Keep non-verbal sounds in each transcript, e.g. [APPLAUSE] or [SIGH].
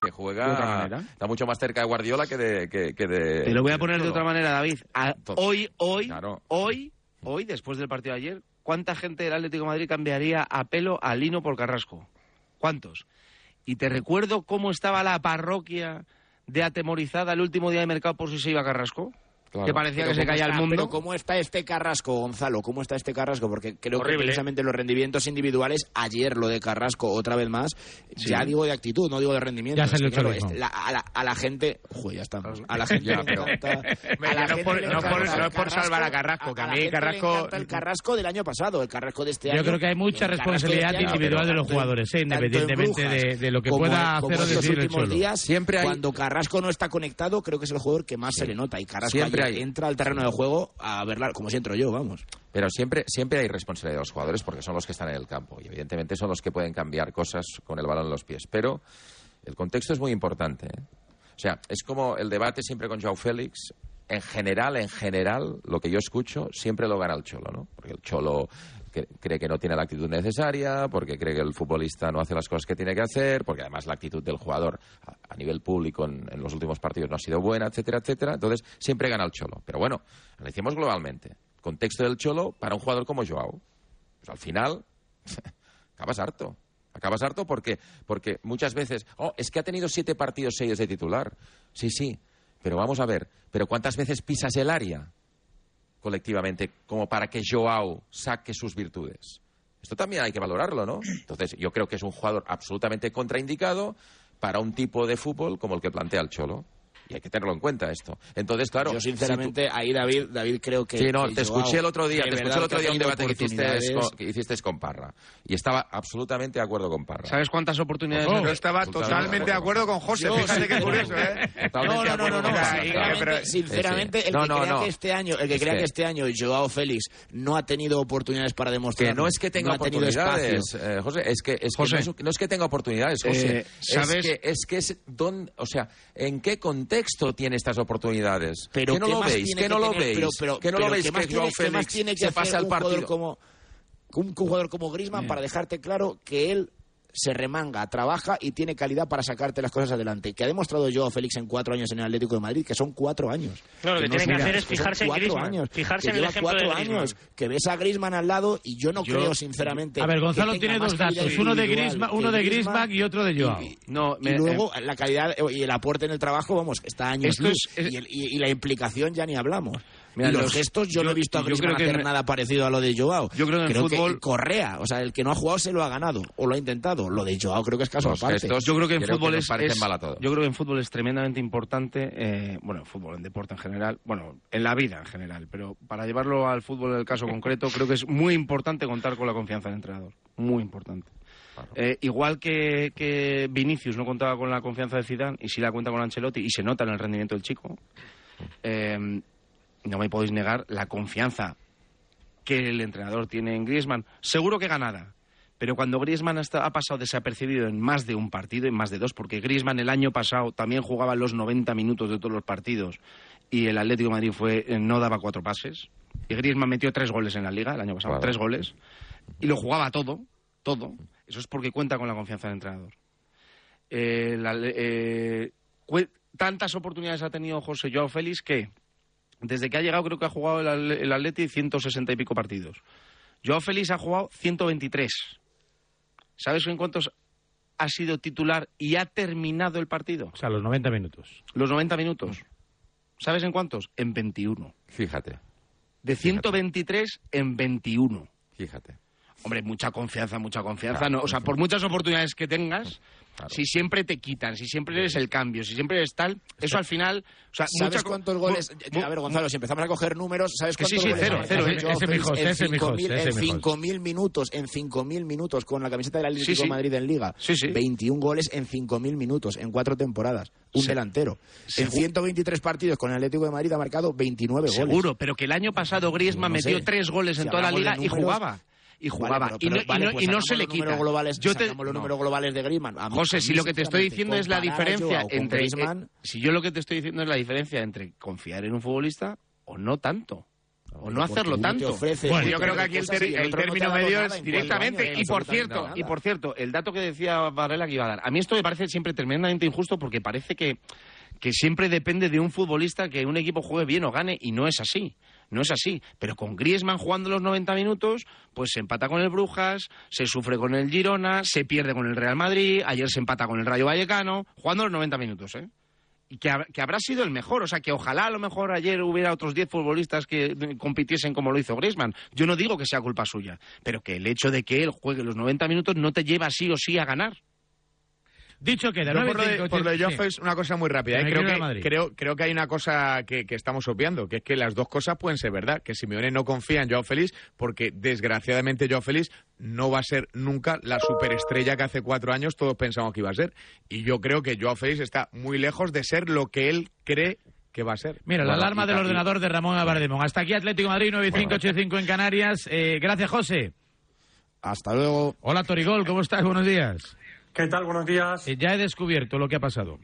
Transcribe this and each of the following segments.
Que juega está mucho más cerca de Guardiola que de que, que de Te lo voy a poner de otra manera, David. A- hoy, hoy, claro. hoy, hoy, después del partido de ayer, ¿cuánta gente del Atlético de Madrid cambiaría a pelo a Lino por Carrasco? ¿Cuántos? Y te recuerdo cómo estaba la parroquia de atemorizada el último día de mercado por si se iba Carrasco. Claro. Que parecía Pero que se ¿cómo caía el está- mundo. Pero ¿cómo está este Carrasco, Gonzalo? ¿Cómo está este Carrasco? Porque creo Horrible. que precisamente los rendimientos individuales, ayer lo de Carrasco otra vez más, Sí. ya digo de actitud, no digo de rendimiento. Ya salió que, claro, el chorismo. es- la- a, la, a la gente... Joder, ya estamos. A la gente Ya, le pero- encanta... [LAUGHS] a la no gente por- le no por- encanta no el es por salvar a Carrasco, que a la mí gente le Carrasco- el Carrasco del año pasado, el Carrasco de este Yo año. creo que hay mucha responsabilidad este individual de los jugadores, ¿eh? independientemente de, de lo que como- pueda hacer o decir el últimos Cholo. días, Siempre hay- cuando Carrasco no está conectado, creo que es el jugador que más se le nota. Y Carrasco Siempre ayer hay- entra al terreno de juego a verla, como si entro yo, vamos. Pero siempre, siempre hay responsabilidad de los jugadores porque son los que están en el campo y evidentemente son los que pueden cambiar cosas con el balón en los pies. Pero el contexto es muy importante. ¿eh? O sea, es como el debate siempre con Joao Félix. En general, en general, lo que yo escucho siempre lo gana el Cholo, ¿no? Porque el Cholo que- cree que no tiene la actitud necesaria, porque cree que el futbolista no hace las cosas que tiene que hacer, porque además la actitud del jugador a, nivel público en, en los últimos partidos no ha sido buena, etcétera, etcétera. Entonces, siempre gana el Cholo. Pero bueno, lo decimos globalmente. Contexto del Cholo para un jugador como Joao. Pues al final, [LAUGHS] acabas harto. Acabas harto porque, porque muchas veces, oh, es que ha tenido siete partidos seguidos de titular. Sí, sí, pero vamos a ver, pero ¿cuántas veces pisas el área colectivamente como para que Joao saque sus virtudes? Esto también hay que valorarlo, ¿no? Entonces, yo creo que es un jugador absolutamente contraindicado para un tipo de fútbol como el que plantea el Cholo. Y hay que tenerlo en cuenta esto. Entonces, claro. Yo si sinceramente, ahí David, David creo que... Sí, no, que te escuché el otro día, te escuché el otro que día un debate que hiciste, que hiciste con Parra. Y estaba absolutamente de acuerdo con Parra. ¿Sabes cuántas oportunidades? Yo ha- estaba totalmente de acuerdo con José. Yo Fíjate sí. qué curioso, ¿eh? [LAUGHS] No, no, no, no, no. Sinceramente, el No, que no, crea no. que este año, el que crea que- que este año Joao Félix no ha tenido oportunidades para demostrar Que no es que tenga no oportunidades, eh, José, es que, que no, es, no que tenga oportunidades, José. Eh, ¿sabes? Es que es, que es don- o sea, ¿en qué contexto tiene estas oportunidades? Pero ¿Qué no ¿qué lo veis? ¿Qué no lo veis? ¿Qué no lo veis ¿qué más que Joao Félix se un jugador partido? como un, un jugador como Griezmann para dejarte claro que él se remanga, trabaja y tiene calidad para sacarte las cosas adelante. Que ha demostrado Joao Félix en cuatro años en el Atlético de Madrid, que son cuatro años. No, lo que no tiene que hacer es que fijarse en Griezmann, años, fijarse que en el lleva ejemplo de cuatro Griezmann. años, que ves a Griezmann al lado y yo no Yo- creo, sinceramente. A ver, que Gonzalo tiene dos datos, uno de Griezmann, que uno de Griezmann y otro de Joao. y- No, y me- luego la calidad y el aporte en el trabajo, vamos, está años luz. es- es- y, el- y- y la implicación ya ni hablamos. Mira, y los, los- gestos, yo, no he visto a Griezmann creo que hacer nada parecido a lo de Joao. Yo creo que en fútbol- Correa, o sea, el que no ha jugado se lo ha ganado, o lo ha intentado. Lo de Joao creo que es caso Los aparte. gestos- Yo creo que en Creo que fútbol nos es, es- mal a todos. yo creo que en fútbol es tremendamente importante, eh, bueno, en fútbol, en deporte en general, bueno, en la vida en general, pero para llevarlo al fútbol en el caso concreto, creo que es muy importante contar con la confianza del entrenador, muy importante. Eh, igual que, que Vinicius no contaba con la confianza de Zidane y sí la cuenta con Ancelotti y se nota en el rendimiento del chico, eh, no me podéis negar la confianza que el entrenador tiene en Griezmann. Seguro que ganada. Pero cuando Griezmann ha pasado desapercibido en más de un partido, en más de dos, porque Griezmann el año pasado también jugaba los 90 minutos de todos los partidos y el Atlético de Madrid fue, eh, no daba cuatro pases. Y Griezmann metió tres goles en la liga el año pasado, Claro. tres goles. Y lo jugaba todo, todo. Eso es porque cuenta con la confianza del entrenador. Eh, la- eh, tantas oportunidades ha tenido José Joao Félix que desde que ha llegado creo que ha jugado el, el Atleti 160 y pico partidos. Joao Félix ha jugado 123. ¿Sabes en cuántos ha sido titular y ha terminado el partido? O sea, los 90 minutos. Los 90 minutos. ¿Sabes en cuántos? En 21. Fíjate, De 123 en 21. fíjate. Hombre, mucha confianza, mucha confianza. Claro, no, o sea, por muchas oportunidades que tengas, Claro. si siempre te quitan, si siempre eres el cambio, si siempre eres tal, eso al final... O sea, ¿Sabes mucha cuántos goles? mu- A ver, Gonzalo, si empezamos a coger números, ¿sabes Que sí, cuántos sí, goles cero, cero, en ese es mi 5.000 José, ese en es mi 5.000 minutos, en 5.000 minutos con la camiseta del Atlético Sí, de Madrid en Liga? Sí, sí. 21 goles en 5.000 minutos, en cuatro temporadas. Un delantero. En Segu- 123 partidos con el Atlético de Madrid ha marcado 29 goles. Seguro, pero que el año pasado Griezmann No metió sé. tres goles en Si toda la liga y jugaba. Y jugaba. Vale, y no, pero- y vale, pues y no se le quita. globales, yo te, los números globales de Griezmann. A mí- José, a si lo que te estoy diciendo es la diferencia entre... eh, si yo lo que te estoy diciendo es la diferencia entre confiar en un futbolista o no tanto. O no hacerlo uno te tanto. ofrece Bueno, yo creo que aquí el, el no término medio es en directamente. Y por cierto, nada. y por cierto, el dato que decía Varela que iba a dar. A mí esto me parece siempre tremendamente injusto porque parece que, que siempre depende de un futbolista que un equipo juegue bien o gane y no es así. No es así. Pero con Griezmann jugando los 90 minutos, pues se empata con el Brujas, se sufre con el Girona, se pierde con el Real Madrid, ayer se empata con el Rayo Vallecano, jugando los 90 minutos, ¿eh? y que, que habrá sido el mejor. O sea, que ojalá a lo mejor ayer hubiera otros 10 futbolistas que eh, compitiesen como lo hizo Griezmann. Yo no digo que sea culpa suya, pero que el hecho de que él juegue los 90 minutos no te lleva sí o sí a ganar. Dicho queda, 9 por lo de, por lo de Joao Félix, una cosa muy rápida. ¿eh? Creo, que, Madrid. creo, creo que hay una cosa que, que estamos obviando, que es que las dos cosas pueden ser verdad. Que Simeone no confía en Joao Félix porque, desgraciadamente, Joao Félix no va a ser nunca la superestrella que hace cuatro años todos pensamos que iba a ser. Y yo creo que Joao Félix está muy lejos de ser lo que él cree que va a ser. Mira, la Bueno, alarma del ordenador de Ramón Abardemón. Hasta aquí Atlético de Madrid 9585 en Canarias. Eh, gracias, José. Hasta luego. Hola, Torigol, ¿cómo estás? Buenos días. ¿Qué tal? Buenos días. Eh, ya he descubierto lo que ha pasado.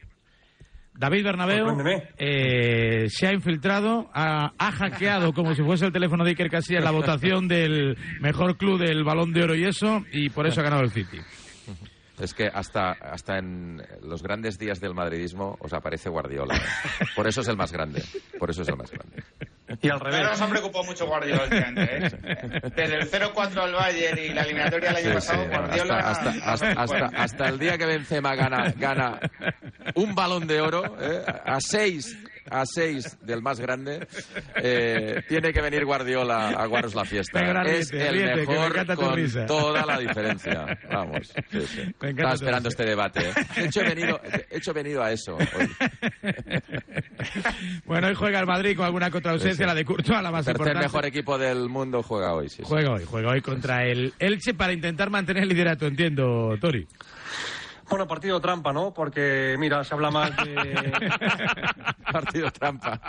David Bernabeu eh, se ha infiltrado, ha, ha hackeado como si fuese el teléfono de Iker Casillas la votación del mejor club del Balón de Oro y eso, y por eso ha ganado el City. Es que hasta, hasta en los grandes días del madridismo os aparece Guardiola. ¿eh? Por eso es el más grande. Por eso es el más grande. Y al revés. nos han preocupado mucho Guardiola últimamente, ¿eh? Desde el 0-4 al Bayern y la eliminatoria del año Sí, pasado, sí, Guardiola... hasta, hasta, hasta, hasta- hasta el día que Benzema gana, gana un balón de oro, ¿eh? a seis a seis del más grande, eh, tiene que venir Guardiola a guardaros la fiesta. Es el ríete, me mejor tu con toda la diferencia. Vamos. sí, sí. Me Estaba esperando este debate. ¿eh? De hecho, he venido, de hecho, he venido a eso. hoy. [LAUGHS] Bueno, hoy juega el Madrid con alguna contra ausencia, Sí, la de Courtois, la más Tercer importante. mejor equipo del mundo juega hoy. Juega hoy, juega hoy contra el Elche para intentar mantener el liderato, entiendo, Tori. Bueno, partido trampa, ¿no? Porque, mira, se habla más de... [LAUGHS] Partido trampa.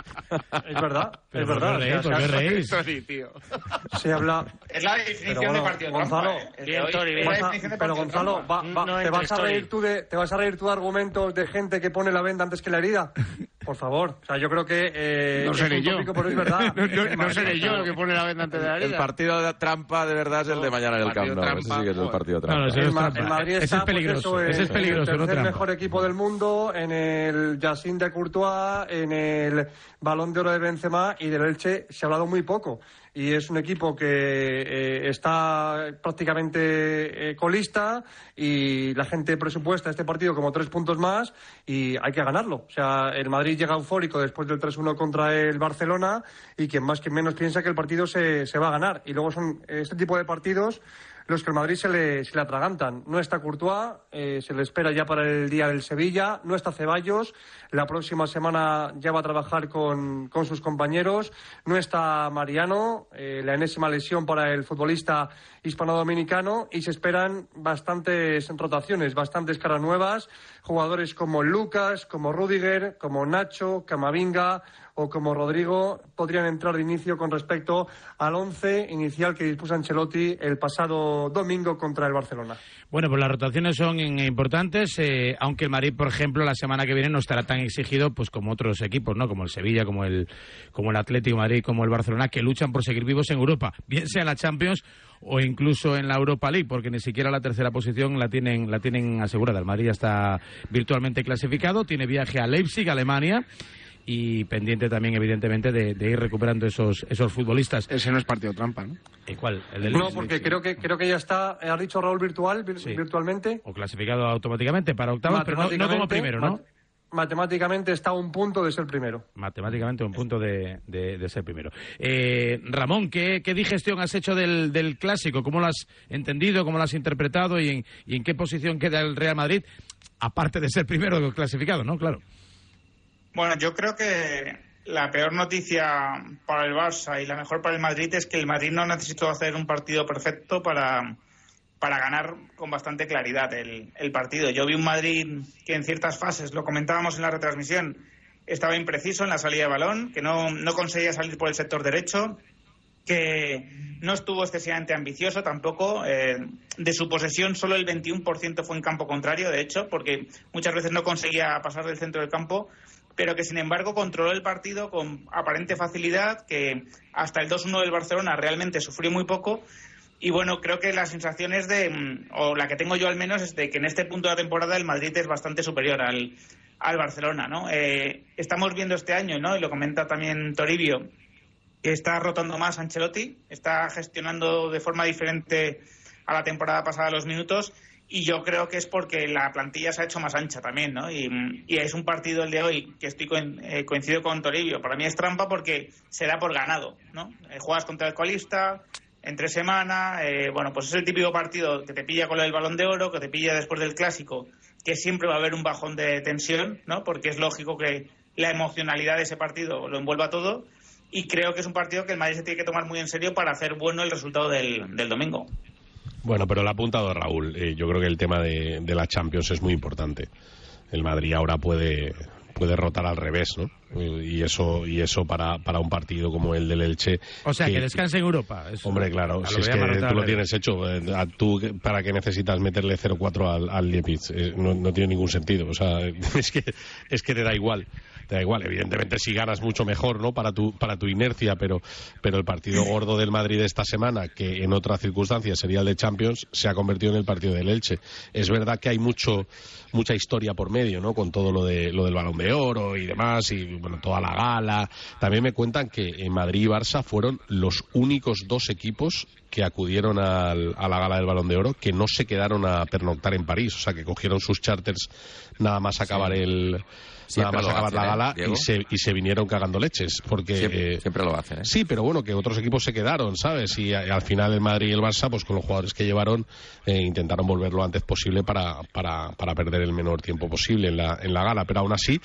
Es verdad, Pero es ¿por qué verdad. reís? o sea, ¿Por qué se- reís? Se habla... Es la definición Pero bueno, de partido Gonzalo, trampa, ¿eh? El hoy Vas a- de pero Gonzalo, va- va- No ¿te, vas a reír tú de, ¿te vas a reír tú de argumentos de gente que pone la venda antes que la herida? Por favor. O sea, yo creo que... Eh, No es seré un yo. tópico, es verdad. [LAUGHS] No, no- no seré yo el que pone la venda antes de la El herida. partido de trampa de verdad es el de mañana en el Camp Nou. Ese sí que es el partido trampa. no, ese no El, es Ma- trampa. el Madrid Ese es pues, peligroso, eso, en- ese es peligroso, en el tercer mejor equipo del mundo, en el Yacine de Courtois, en el Balón de Oro de Benzema y del Elche se ha hablado muy poco. Y es un equipo que eh, está prácticamente eh, colista y la gente presupuesta este partido como tres puntos más y hay que ganarlo. O sea, el Madrid llega eufórico después del 3-1 contra el Barcelona y quien más que menos piensa que el partido se, se va a ganar. Y luego son este tipo de partidos los que el Madrid se le, se le atragantan. No está Courtois, eh, se le espera ya para el día del Sevilla, no está Ceballos, la próxima semana ya va a trabajar con, con sus compañeros, no está Mariano, eh, la enésima lesión para el futbolista hispano-dominicano. Y se esperan bastantes rotaciones, bastantes caras nuevas, jugadores como Lucas, como Rudiger, como Nacho, Camavinga o como Rodrigo podrían entrar de inicio con respecto al once inicial que dispuso Ancelotti el pasado domingo contra el Barcelona. Bueno, pues las rotaciones son importantes, eh, aunque el Madrid, por ejemplo, la semana que viene no estará tan exigido pues como otros equipos, ¿no? Como el Sevilla, como el, como el Atlético Madrid, como el Barcelona, que luchan por seguir vivos en Europa, bien sea en la Champions o incluso en la Europa League, porque ni siquiera la tercera posición la tienen, la tienen asegurada. El Madrid ya está virtualmente clasificado, tiene viaje a Leipzig, Alemania. Y pendiente también, evidentemente, de, de ir recuperando esos, esos futbolistas. Ese no es partido trampa, ¿no? ¿Y cuál? ¿El del No, porque creo que creo que ya está, has dicho Raúl virtual, vir- Sí. virtualmente. O clasificado automáticamente para octavos, pero no, no como primero, ¿no? mat- Matemáticamente está a un punto de ser primero. Matemáticamente un punto de, de- de ser primero. Eh, Ramón, ¿qué, qué digestión has hecho del, del clásico? ¿Cómo lo has entendido? ¿Cómo lo has interpretado? ¿Y en, y en qué posición queda el Real Madrid? Aparte de ser primero clasificado, ¿no? Claro. Bueno, yo creo que la peor noticia para el Barça y la mejor para el Madrid es que el Madrid no necesitó hacer un partido perfecto para, para ganar con bastante claridad el, partido. Yo vi un Madrid que en ciertas fases, lo comentábamos en la retransmisión, estaba impreciso en la salida de balón, que no, no conseguía salir por el sector derecho, que no estuvo excesivamente ambicioso tampoco. eh, de su posesión, solo el 21% fue en campo contrario, de hecho, porque muchas veces no conseguía pasar del centro del campo, pero que sin embargo controló el partido con aparente facilidad, que hasta el 2-1 del Barcelona realmente sufrió muy poco. Y bueno, creo que la sensación es de, mm, o la que tengo yo al menos, es de que en este punto de la temporada el Madrid es bastante superior al, al Barcelona, ¿no? Eh, estamos viendo este año, ¿no? Y lo comenta también Toribio, que está rotando más Ancelotti, está gestionando de forma diferente a la temporada pasada los minutos y yo creo que es porque la plantilla se ha hecho más ancha también, ¿no? Y, es un partido el de hoy que estoy eh, coincido con Toribio. Para mí es trampa porque se da por ganado, ¿no? Eh, juegas contra el colista entre semana, eh, bueno, pues es el típico partido que te pilla con el balón de oro, que te pilla después del clásico, que siempre va a haber un bajón de tensión, ¿no? Porque es lógico que la emocionalidad de ese partido lo envuelva todo y creo que es un partido que el Madrid se tiene que tomar muy en serio para hacer bueno el resultado del, del domingo. Bueno, pero lo ha apuntado Raúl. Eh, yo creo que el tema de, de la Champions es muy importante. El Madrid ahora puede puede rotar al revés, ¿no? Y eso y eso para, para un partido como el del Elche. O sea, que, descanse en Europa. Eso- Hombre, claro, si que es que tú lo tienes hecho, eh, a tú, ¿para qué necesitas meterle 0-4 al, al? Eh, no, no tiene ningún sentido, o sea, [LAUGHS] es que, es que te da igual. Da igual, evidentemente si ganas mucho mejor, ¿no? Para tu, para tu inercia, pero, pero el partido gordo del Madrid esta semana, que en otras circunstancias sería el de Champions, se ha convertido en el partido del Elche. Es verdad que hay mucho, mucha historia por medio, ¿no? Con todo lo de, lo del Balón de Oro y demás, y bueno, toda la gala. También me cuentan que en Madrid y Barça fueron los únicos dos equipos que acudieron al- a la gala del Balón de Oro que no se quedaron a pernoctar en París, o sea, que cogieron sus charters nada más acabar el nada más acabar hacen, la ¿eh, gala y se, y se vinieron cagando leches porque Siempre, eh, siempre lo hacen, ¿eh? Sí, pero bueno, que otros equipos se quedaron, ¿sabes? Y, a- al final el Madrid y el Barça, pues con los jugadores que llevaron, intentaron volver lo antes posible para, para, para perder el menor tiempo posible en la, en la gala. Pero aún así,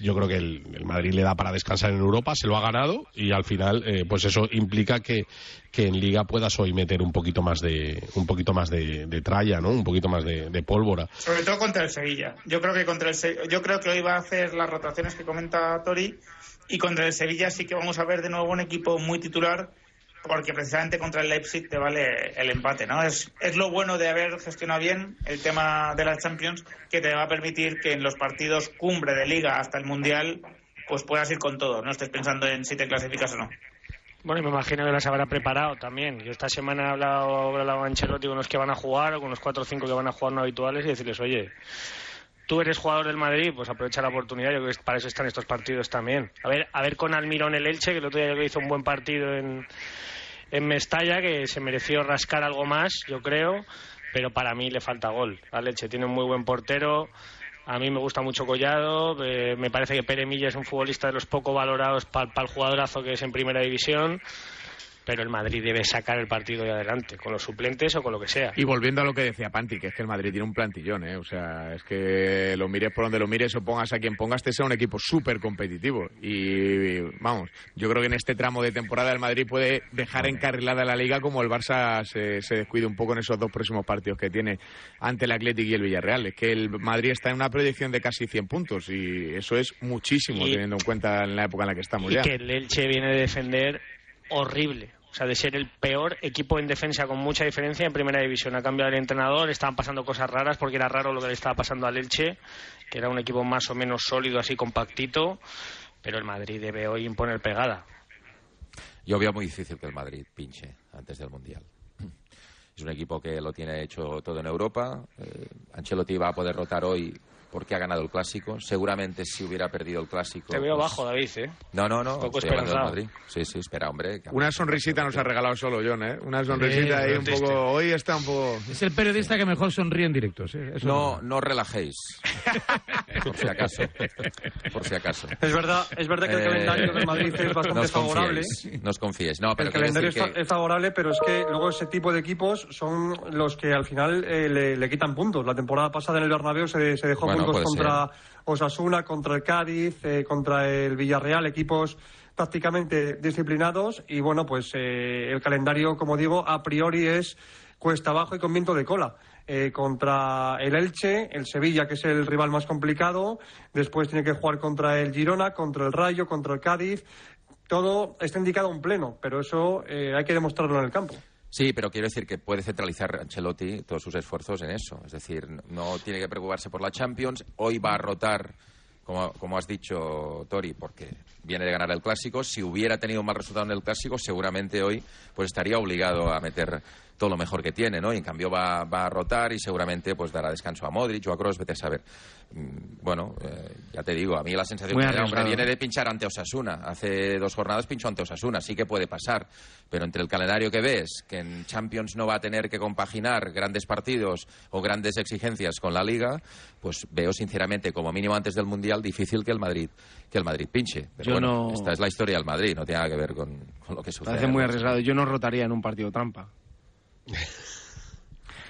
yo creo que el, el Madrid le da para descansar en Europa, se lo ha ganado y al final, eh, pues eso implica que, que en Liga puedas hoy meter un poquito más de, un poquito más de, tralla, ¿no? Un poquito más de, pólvora. Sobre todo contra el Sevilla. Yo creo que contra el yo creo que hoy va a hacer las rotaciones que comenta Tori y contra el Sevilla sí que vamos a ver de nuevo un equipo muy titular porque precisamente contra el Leipzig te vale el empate, ¿no? Es, es lo bueno de haber gestionado bien el tema de las Champions que te va a permitir que en los partidos cumbre de liga hasta el Mundial pues puedas ir con todo, no estés pensando en si te clasificas o no. Bueno, me imagino que las habrá preparado también. Yo esta semana he hablado, he con Ancelotti con los que van a jugar o con los cuatro o cinco que van a jugar no habituales y decirles, oye, tú eres jugador del Madrid, pues aprovecha la oportunidad. Yo creo que para eso están estos partidos también. A ver, a ver con Almirón el Elche, que el otro día yo hizo un buen partido en, en Mestalla, que se mereció rascar algo más, yo creo, pero para mí le falta gol. Al Elche tiene un muy buen portero. A mí me gusta mucho Collado, eh, me parece que Pere Milla es un futbolista de los poco valorados para el jugadorazo que es en primera división, pero el Madrid debe sacar el partido de adelante, con los suplentes o con lo que sea. Y volviendo a lo que decía Panti, que es que el Madrid tiene un plantillón, ¿eh? O sea, es que lo mires por donde lo mires o pongas a quien pongas, te sea un equipo súper competitivo. Y vamos, yo creo que en este tramo de temporada el Madrid puede dejar encarrilada la liga como el Barça se, se descuide un poco en esos dos próximos partidos que tiene ante el Athletic y el Villarreal. Es que el Madrid está en una proyección de casi 100 puntos y eso es muchísimo Y- teniendo en cuenta en la época en la que estamos y ya. que el Elche viene de defender horrible. O sea, de ser el peor equipo en defensa con mucha diferencia en primera división. Ha cambiado el entrenador, estaban pasando cosas raras porque era raro lo que le estaba pasando al Elche, que era un equipo más o menos sólido, así compactito, pero el Madrid debe hoy imponer pegada. Yo veo muy difícil que el Madrid pinche antes del Mundial. Es un equipo que lo tiene hecho todo en Europa. Eh, Ancelotti va a poder rotar hoy porque ha ganado el clásico. Seguramente si hubiera perdido el clásico. Te veo pues- bajo, David, ¿eh? No, no, no. Poco. Madrid. Sí, sí, espera, hombre. que- Una sonrisita nos ha regalado solo John, ¿eh? Una sonrisita ahí un triste. poco... Hoy está un poco... Es el periodista que mejor sonríe en directos. ¿eh? Eso No, no relajéis. [LAUGHS] Por si acaso. Por si acaso. Es verdad, es verdad que el Eh, calendario del Madrid es bastante favorable. confiéis, No os confiéis. No, pero el calendario es, que... favorable, pero es que luego ese tipo de equipos son los que al final eh, le, le quitan puntos. La temporada pasada en el Bernabéu se, se dejó Bueno, puntos contra Osasuna, contra el Cádiz, eh, contra el Villarreal, equipos prácticamente disciplinados y bueno, pues eh, el calendario, como digo, a priori es cuesta abajo y con viento de cola. Eh, contra el Elche, el Sevilla, que es el rival más complicado, después tiene que jugar contra el Girona, contra el Rayo, contra el Cádiz, todo está indicado en pleno, pero eso eh, hay que demostrarlo en el campo. Sí, pero quiero decir que puede centralizar Ancelotti todos sus esfuerzos en eso. Es decir, no tiene que preocuparse por la Champions. Hoy va a rotar, como, como has dicho, Tori, porque viene de ganar el Clásico. Si hubiera tenido un mal resultado en el Clásico, seguramente hoy pues estaría obligado a meter todo lo mejor que tiene, ¿no? Y en cambio va, va a rotar y seguramente pues dará descanso a Modric o a Kroos, vete a saber. Mm, Bueno, eh, ya te digo, a mí la sensación Muy que da, hombre, viene de pinchar ante Osasuna. Hace dos jornadas pinchó ante Osasuna, sí que puede pasar. Pero entre el calendario que ves, que en Champions no va a tener que compaginar grandes partidos o grandes exigencias con la Liga, pues veo sinceramente, como mínimo antes del Mundial, difícil que el Madrid que el Madrid pinche. Pero Yo bueno, no- esta es la historia del Madrid, no tiene nada que ver con, con lo que sucede. Parece muy arriesgado. Yo no rotaría en un partido trampa.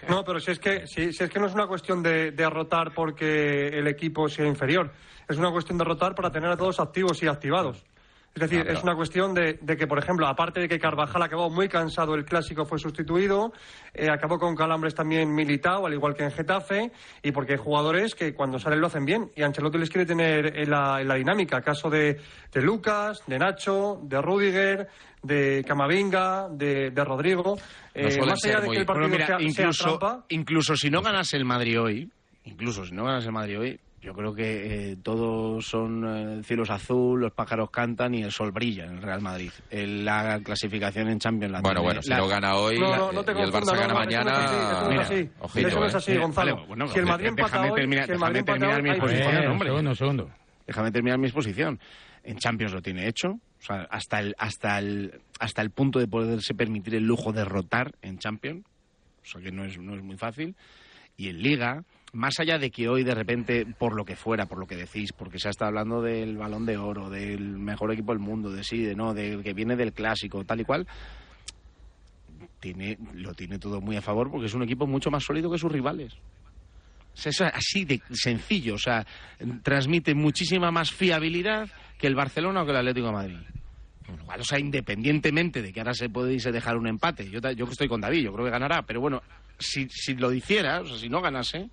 No, pero si es que, si, si es que no es una cuestión de, de rotar porque el equipo sea inferior, es una cuestión de rotar para tener a todos activos y activados. Es decir, Ah, pero- es una cuestión de, de que, por ejemplo, aparte de que Carvajal acabó muy cansado, el clásico fue sustituido, eh, acabó con calambres también militado, al igual que en Getafe, y porque hay jugadores que cuando salen lo hacen bien, y Ancelotti les quiere tener en la, en la dinámica. Caso de, de Lucas, de Nacho, de Rudiger, de Camavinga, de, de Rodrigo. Eh, más allá de muy- que el partido Bueno, mira, sea, sea incluso, trampa, incluso si no ganase el Madrid hoy, incluso si no ganase el Madrid hoy, yo creo que eh, todos son eh, cielos azul, los pájaros cantan y el sol brilla en el Real Madrid. El- la clasificación en Champions la Bueno, tiene- bueno, si la- no gana hoy No, no, no te y el Barça no, gana mañana, así, eso no es mira, así. ojito, Eso no es ¿eh? así, Mira, Gonzalo. vale, bueno, si el Madrid déjame empata hoy, terminar- si el Madrid déjame terminar hoy, mi hay posición, posición. Eh, hombre. segundo, segundo. Déjame terminar mi exposición. En Champions lo tiene hecho. O sea, hasta el, hasta el, hasta el punto de poderse permitir el lujo de rotar en Champions. O sea, que no es, no es muy fácil. Y en Liga, más allá de que hoy de repente, por lo que fuera, por lo que decís, porque se ha estado hablando del balón de oro, del mejor equipo del mundo, de sí, de no, del que viene del clásico, tal y cual, tiene, lo tiene todo muy a favor porque es un equipo mucho más sólido que sus rivales. Sea, es así de sencillo, o sea, transmite muchísima más fiabilidad que el Barcelona o que el Atlético de Madrid. Con lo cual, o sea, independientemente de que ahora se pudiese dejar un empate, yo, yo que estoy con David, yo creo que ganará, pero bueno, si, si lo hiciera, o sea, si no ganase,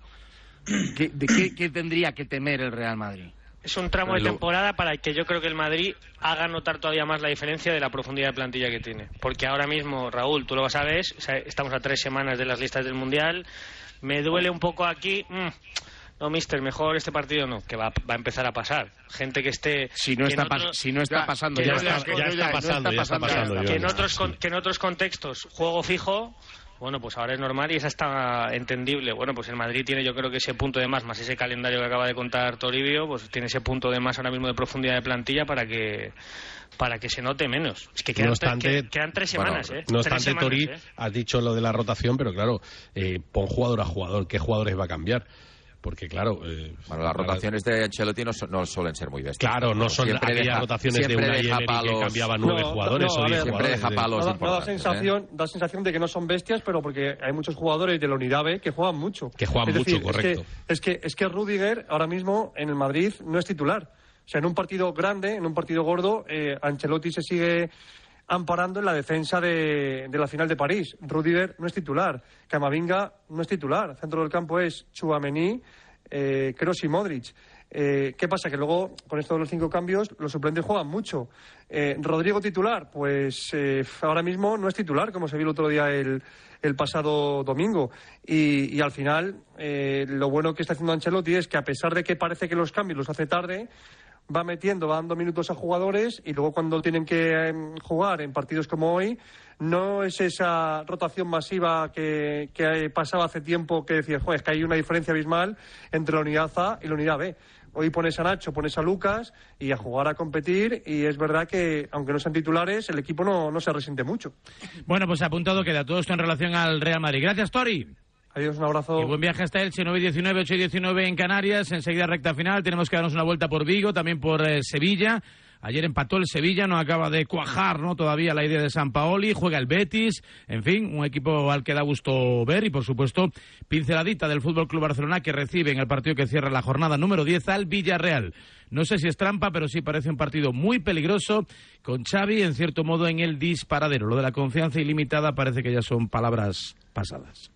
¿qué, ¿de qué, qué tendría que temer el Real Madrid? Es un tramo de temporada para el que yo creo que el Madrid haga notar todavía más la diferencia de la profundidad de plantilla que tiene. Porque ahora mismo, Raúl, tú lo sabes, estamos a tres semanas de las listas del Mundial. Me duele un poco aquí. mm, no, mister, mejor este partido no, que va, va a empezar a pasar. Gente que esté. Si no está, otros- si no está pasando, ya está, está- ya ya está está pasando, ya está pasando, que, en otros, con- que en otros contextos juego fijo, bueno, pues ahora es normal y esa está entendible. Bueno, pues el Madrid tiene yo creo que ese punto de más, más ese calendario que acaba de contar Toribio, pues tiene ese punto de más ahora mismo de profundidad de plantilla para que para que se note menos. Es que quedan, No tre- obstante- que- quedan tres Bueno, semanas, ¿eh? No obstante, semanas, Tori, ¿eh? has dicho lo de la rotación, pero claro, eh, pon jugador a jugador. ¿Qué jugadores va a cambiar? Porque claro... eh, Bueno, las rotaciones de Ancelotti no, son- no suelen ser muy bestias. Claro, no son Siempre aquellas deja- rotaciones de una deja Emery que palos- cambiaba nueve No, jugadores no, o diez Siempre jugadores. deja de- palos Da, da importantes. ¿eh? sensación, da sensación de que no son bestias, pero porque hay muchos jugadores de la unidad B que juegan mucho. Que juegan Es mucho, decir, correcto. Es que, es que, es que Rudiger ahora mismo en el Madrid no es titular. O sea, en un partido grande, en un partido gordo, eh, Ancelotti se sigue amparando en la defensa de, la final de París. Rudiger no es titular. Camavinga no es titular. Centro del campo es Chuamení, eh, Kroos y Modric. Eh, ¿Qué pasa? Que luego, con esto de los cinco cambios, los suplentes juegan mucho. Eh, Rodrigo titular, pues ahora mismo no es titular, como se vio el otro día el, el pasado domingo. Y, al final, lo bueno que está haciendo Ancelotti es que a pesar de que parece que los cambios los hace tarde, va metiendo, va dando minutos a jugadores y luego cuando tienen que em, jugar en partidos como hoy, no es esa rotación masiva que, que pasaba hace tiempo que decías, joder, que hay una diferencia abismal entre la unidad A y la unidad B. Hoy pones a Nacho, pones a Lucas y a jugar a competir y es verdad que, aunque no sean titulares, el equipo no, no se resiente mucho. Bueno, pues apuntado queda todo esto en relación al Real Madrid. Gracias, Tori. Adiós, un abrazo. Y buen viaje hasta Elche, 9 y 19, 8 y 19 en Canarias. Enseguida recta final. Tenemos que darnos una vuelta por Vigo, también por eh, Sevilla. Ayer empató el Sevilla, no acaba de cuajar ¿no? todavía la idea de San Paoli, juega el Betis, en fin, un equipo al que da gusto ver y por supuesto pinceladita del Fútbol Club Barcelona que recibe en el partido que cierra la jornada número 10 al Villarreal. No sé si es trampa, pero sí parece un partido muy peligroso con Xavi en cierto modo en el disparadero. Lo de la confianza ilimitada parece que ya son palabras pasadas.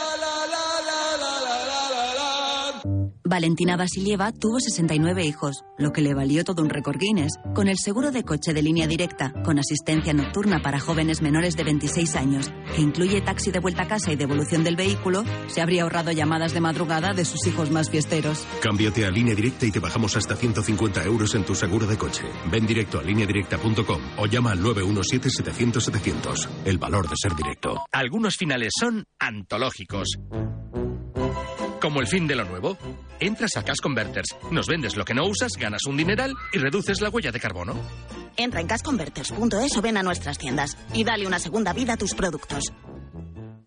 Valentina Vasilieva tuvo 69 hijos, lo que le valió todo un récord Guinness, con el seguro de coche de línea directa, con asistencia nocturna para jóvenes menores de 26 años, que incluye taxi de vuelta a casa y devolución del vehículo, se habría ahorrado llamadas de madrugada de sus hijos más fiesteros. Cámbiate a línea directa y te bajamos hasta 150 euros en tu seguro de coche. Ven directo a lineadirecta.com o llama al 917-700-700. El valor de ser directo. Algunos finales son antológicos. Como el fin de lo nuevo. Entras a Cash Converters, nos vendes lo que no usas, ganas un dineral y reduces la huella de carbono. Entra en cashconverters.es o ven a nuestras tiendas y dale una segunda vida a tus productos.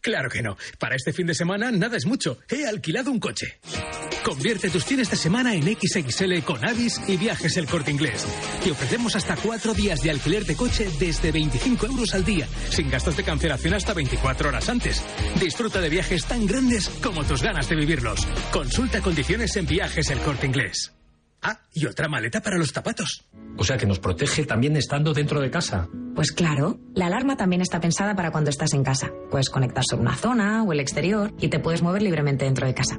Claro que no. Para este fin de semana nada es mucho. He alquilado un coche. Convierte tus fines de semana en XXL con Avis y Viajes El Corte Inglés. Te ofrecemos hasta cuatro días de alquiler de coche desde 25 euros al día, sin gastos de cancelación hasta 24 horas antes. Disfruta de viajes tan grandes como tus ganas de vivirlos. Consulta condiciones en Viajes El Corte Inglés. Ah, y otra maleta para los zapatos. O sea que nos protege también estando dentro de casa. Pues claro, la alarma también está pensada para cuando estás en casa. Puedes conectar sobre una zona o el exterior y te puedes mover libremente dentro de casa.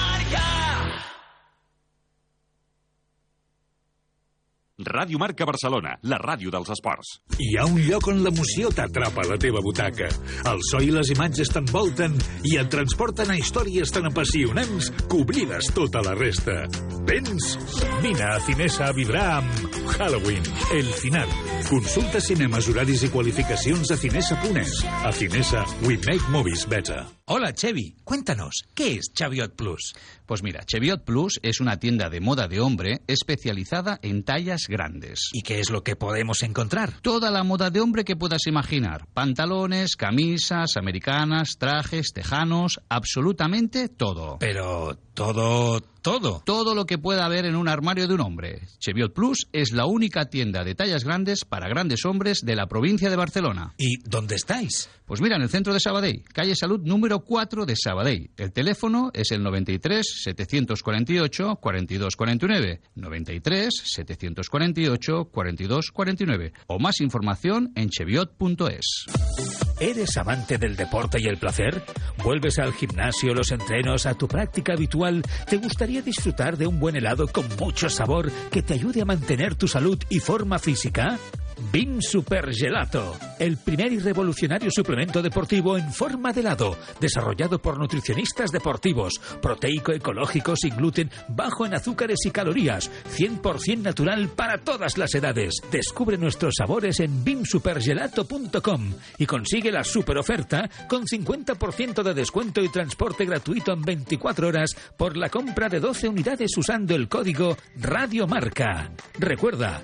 Ràdio Marca Barcelona, la ràdio dels esports. Hi ha un lloc on l'emoció t'atrapa a la teva butaca. El so i les imatges t'envolten i et transporten a històries tan apassionants que oblides tota la resta. Vens? Vine a Cinesa a vibrar amb Halloween, el final. Consulta cinemes, horaris i qualificacions a cinesa.es. A Cinesa, we make movies better. Hola, Chevy. Cuéntanos, ¿qué es Chaviot Plus? Pues mira, Cheviot Plus es una tienda de moda de hombre especializada en tallas grandes. ¿Y qué es lo que podemos encontrar? Toda la moda de hombre que puedas imaginar. Pantalones, camisas, americanas, trajes, tejanos, absolutamente todo. Pero todo todo. Todo lo que pueda haber en un armario de un hombre. Cheviot Plus es la única tienda de tallas grandes para grandes hombres de la provincia de Barcelona. ¿Y dónde estáis? Pues mira, en el centro de Sabadell, calle Salud número 4 de Sabadell. El teléfono es el 93 748 42 49. 93 748 42 49. O más información en cheviot.es. ¿Eres amante del deporte y el placer? ¿Vuelves al gimnasio, los entrenos, a tu práctica habitual? ¿Te gustaría disfrutar de un buen helado con mucho sabor que te ayude a mantener tu salud y forma física? Bean Super Gelato, el primer y revolucionario suplemento deportivo en forma de helado, desarrollado por nutricionistas deportivos, proteico, ecológico, sin gluten, bajo en azúcares y calorías, 100% natural para todas las edades. Descubre nuestros sabores en beamsupergelato.com y consigue la super oferta con 50% de descuento y transporte gratuito en 24 horas por la compra de 12 unidades usando el código Radiomarca. Recuerda,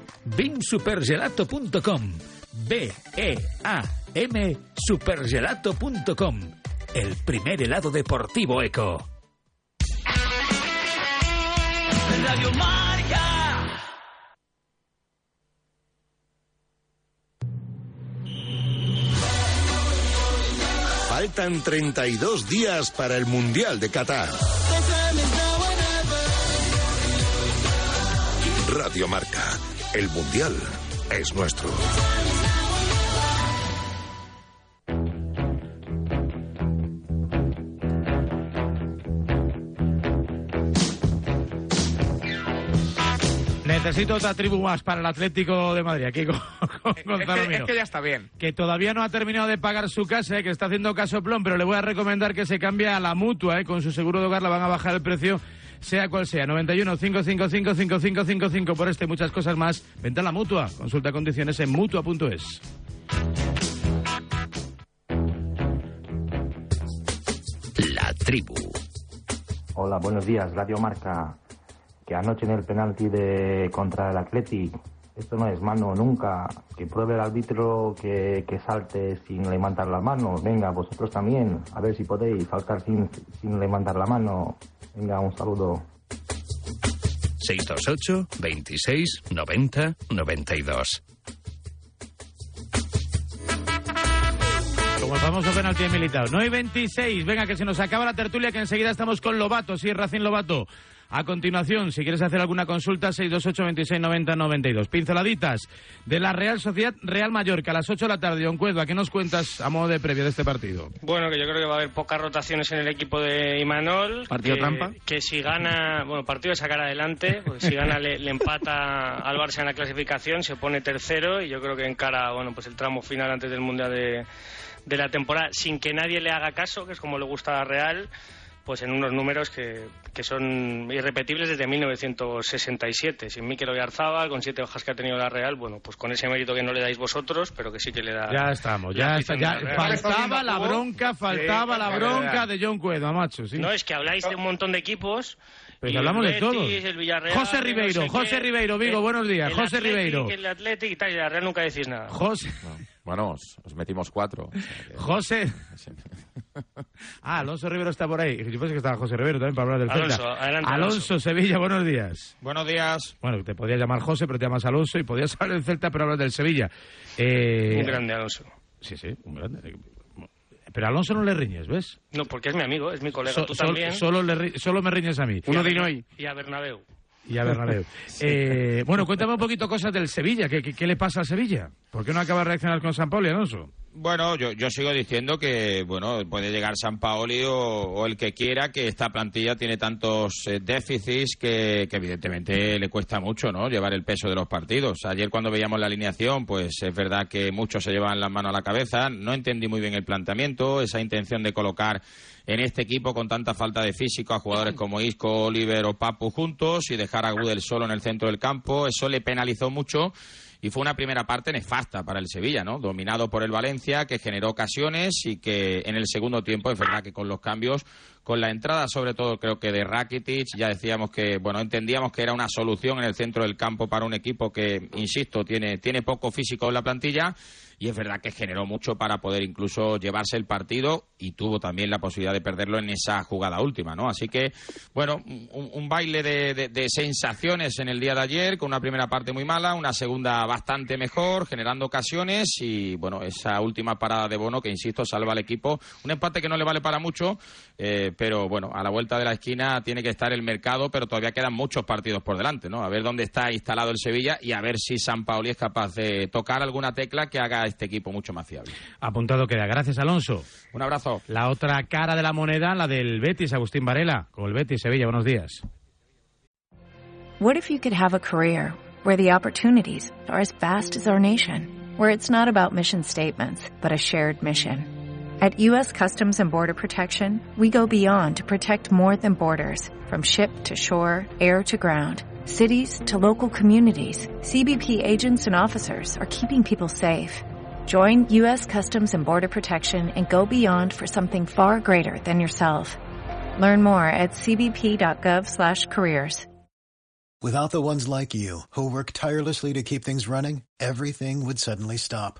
beamsupergelato.com B-E-A-M supergelato.com El primer helado deportivo eco. Radio Marca. Faltan 32 días para el Mundial de Qatar. Radio Marca. El Mundial es nuestro. Necesito otra tribu más para el Atlético de Madrid, aquí con, [LAUGHS] con Gonzalo es, que, Miro. es que ya está bien. que todavía no ha terminado de pagar su casa, eh, que está haciendo caso plom, pero le voy a recomendar que se cambie a la mutua, eh, con su seguro de hogar la van a bajar el precio, sea cual sea. 91 555 5555 por este y muchas cosas más. Venta a la mutua. Consulta condiciones en mutua.es. La tribu. Hola, buenos días, Radio Marca. Que anoche en el penalti de contra el Athletic, esto no es mano nunca. Que pruebe el árbitro que, que salte sin levantar la mano. Venga, vosotros también, a ver si podéis saltar sin, sin levantar la mano. Venga, un saludo. 628 26 90 92. Como el famoso penalti de Militao. 9 y 26. Venga, que se nos acaba la tertulia, que enseguida estamos con Lobato. Sí, Racing Lobato. A continuación, si quieres hacer alguna consulta, 628 26 90 92. Pinceladitas de la Real Sociedad Real Mallorca a las 8 de la tarde. Don Cuedva, ¿qué nos cuentas a modo de previo de este partido? Bueno, que yo creo que va a haber pocas rotaciones en el equipo de Imanol. ¿Partido que, trampa? Que si gana, bueno, partido de sacar adelante, porque si gana le, le empata al Barça en la clasificación, se pone tercero y yo creo que encara, bueno, pues el tramo final antes del Mundial de, de la temporada, sin que nadie le haga caso, que es como le gusta a la Real, pues en unos números que, que son irrepetibles desde 1967. Sin Mikel Oyarzábal, con siete hojas que ha tenido la Real, bueno, pues con ese mérito que no le dais vosotros, pero que sí que le da. Ya estamos, ya está. Ya, la faltaba la bronca, faltaba la bronca de John Cuedva, macho. Sí. No, es que habláis de un montón de equipos. Pero y que hablamos el de todos. Betis, el Villarreal, José no Ribeiro, sé José qué, Ribeiro, Vigo, el- buenos días. José Athletic, Ribeiro. El Athletic y tal, y la Real nunca decís nada. José. Bueno, os, os metimos cuatro. José. [LAUGHS] Ah, Alonso Rivero está por ahí. Yo pensé que estaba José Rivero también para hablar del Alonso, Celta. adelante, Alonso, Alonso. Sevilla, buenos días. Buenos días. Bueno, te podías llamar José, pero te llamas Alonso y podías hablar del Celta, pero hablas del Sevilla. Eh, Un grande Alonso. Sí, sí, un grande. Pero a Alonso no le riñes, ¿ves? No, porque es mi amigo, es mi colega. So- Tú sol- también. solo, le solo me riñes a mí. Y a Berna- Y a Bernabéu. Y a Bernabéu. [LAUGHS] Eh, bueno, cuéntame un poquito cosas del Sevilla. ¿Qué, qué, qué le pasa al Sevilla? ¿Por qué no acaba de reaccionar con San Paulo y Alonso? Bueno, yo, yo sigo diciendo que bueno puede llegar San Paoli o, o el que quiera, que esta plantilla tiene tantos eh, déficits que, que evidentemente le cuesta mucho no llevar el peso de los partidos. Ayer cuando veíamos la alineación, pues es verdad que muchos se llevan las manos a la cabeza. No entendí muy bien el planteamiento, esa intención de colocar en este equipo con tanta falta de físico a jugadores como Isco, Oliver o Papu juntos y dejar a Gudel solo en el centro del campo. Eso le penalizó mucho y fue una primera parte nefasta para el Sevilla, ¿no? Dominado por el Valencia, que generó ocasiones y que en el segundo tiempo es verdad que con los cambios con la entrada sobre todo creo que de Rakitic, ya decíamos que, bueno, entendíamos que era una solución en el centro del campo para un equipo que, insisto, tiene, tiene poco físico en la plantilla y es verdad que generó mucho para poder incluso llevarse el partido y tuvo también la posibilidad de perderlo en esa jugada última, ¿no? Así que, bueno, un, baile de, sensaciones en el día de ayer, con una primera parte muy mala, una segunda bastante mejor, generando ocasiones y, bueno, esa última parada de Bono que, insisto, salva al equipo. Un empate que no le vale para mucho, eh, pero, bueno, a la vuelta de la esquina tiene que estar el mercado, pero todavía quedan muchos partidos por delante, ¿no? A ver dónde está instalado el Sevilla y a ver si San Paoli es capaz de tocar alguna tecla que haga este equipo mucho más fiable. Apuntado queda. Gracias, Alonso. Un abrazo. La otra cara de la moneda, la del Betis, Agustín Varela, con el Betis Sevilla. Buenos días. What if you could have a career where the opportunities are as vast as our nation, where it's not about mission statements, but a shared mission? At U.S. Customs and Border Protection, we go beyond to protect more than borders, from ship to shore, air to ground cities to local communities, CBP agents and officers are keeping people safe. Join U.S. Customs and Border Protection and go beyond for something far greater than yourself. Learn more at cbp.gov/careers. Without the ones like you who work tirelessly to keep things running, everything would suddenly stop.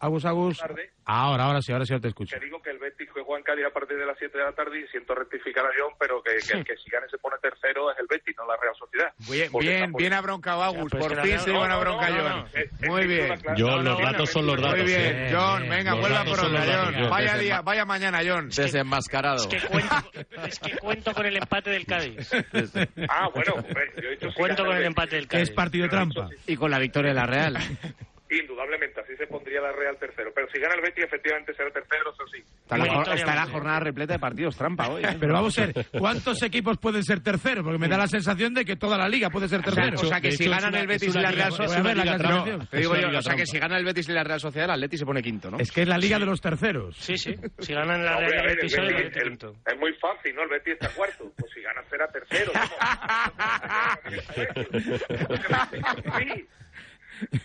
Agus, Agus. Ahora, ahora sí, ahora sí te escucho. Te digo que el Betis juega en Cádiz a partir de las 7 de la tarde y siento rectificar a John, pero que, que el que [LAUGHS] si gane se pone tercero es el Betis, no la Real Sociedad. Bien, bien, bien abroncado Agus, por fin se van a bronca John. Muy bien. John, los datos son los datos. Muy bien, John, venga, vuelva pronto, John. Vaya día, vaya mañana, John. [LAUGHS] Desenmascarado. Es que cuento, es que cuento con el empate del Cádiz. ah, bueno, yo he dicho Cuento con el empate del Cádiz. Es partido trampa. Y con la victoria de la Real. [LAUGHS] Indudablemente, así se pondría la Real tercero. Pero si gana el Betis, efectivamente será tercero, eso sí. Está la, jornada repleta de partidos trampa hoy. ¿eh? [LAUGHS] Pero vamos a ver, ¿cuántos equipos pueden ser terceros? Porque me da la sensación de que toda la liga puede ser tercero. O sea, que si ganan el Betis y la Real Sociedad... o sea, que si gana el Betis y la Real Sociedad, el Atleti se pone quinto, ¿no? Es que es la liga de los terceros. Sí, sí. Si ganan la Real y el Betis, el quinto. Es muy fácil, ¿no? El Betis está cuarto. Pues si gana será tercero. [LAUGHS] [LAUGHS] sí.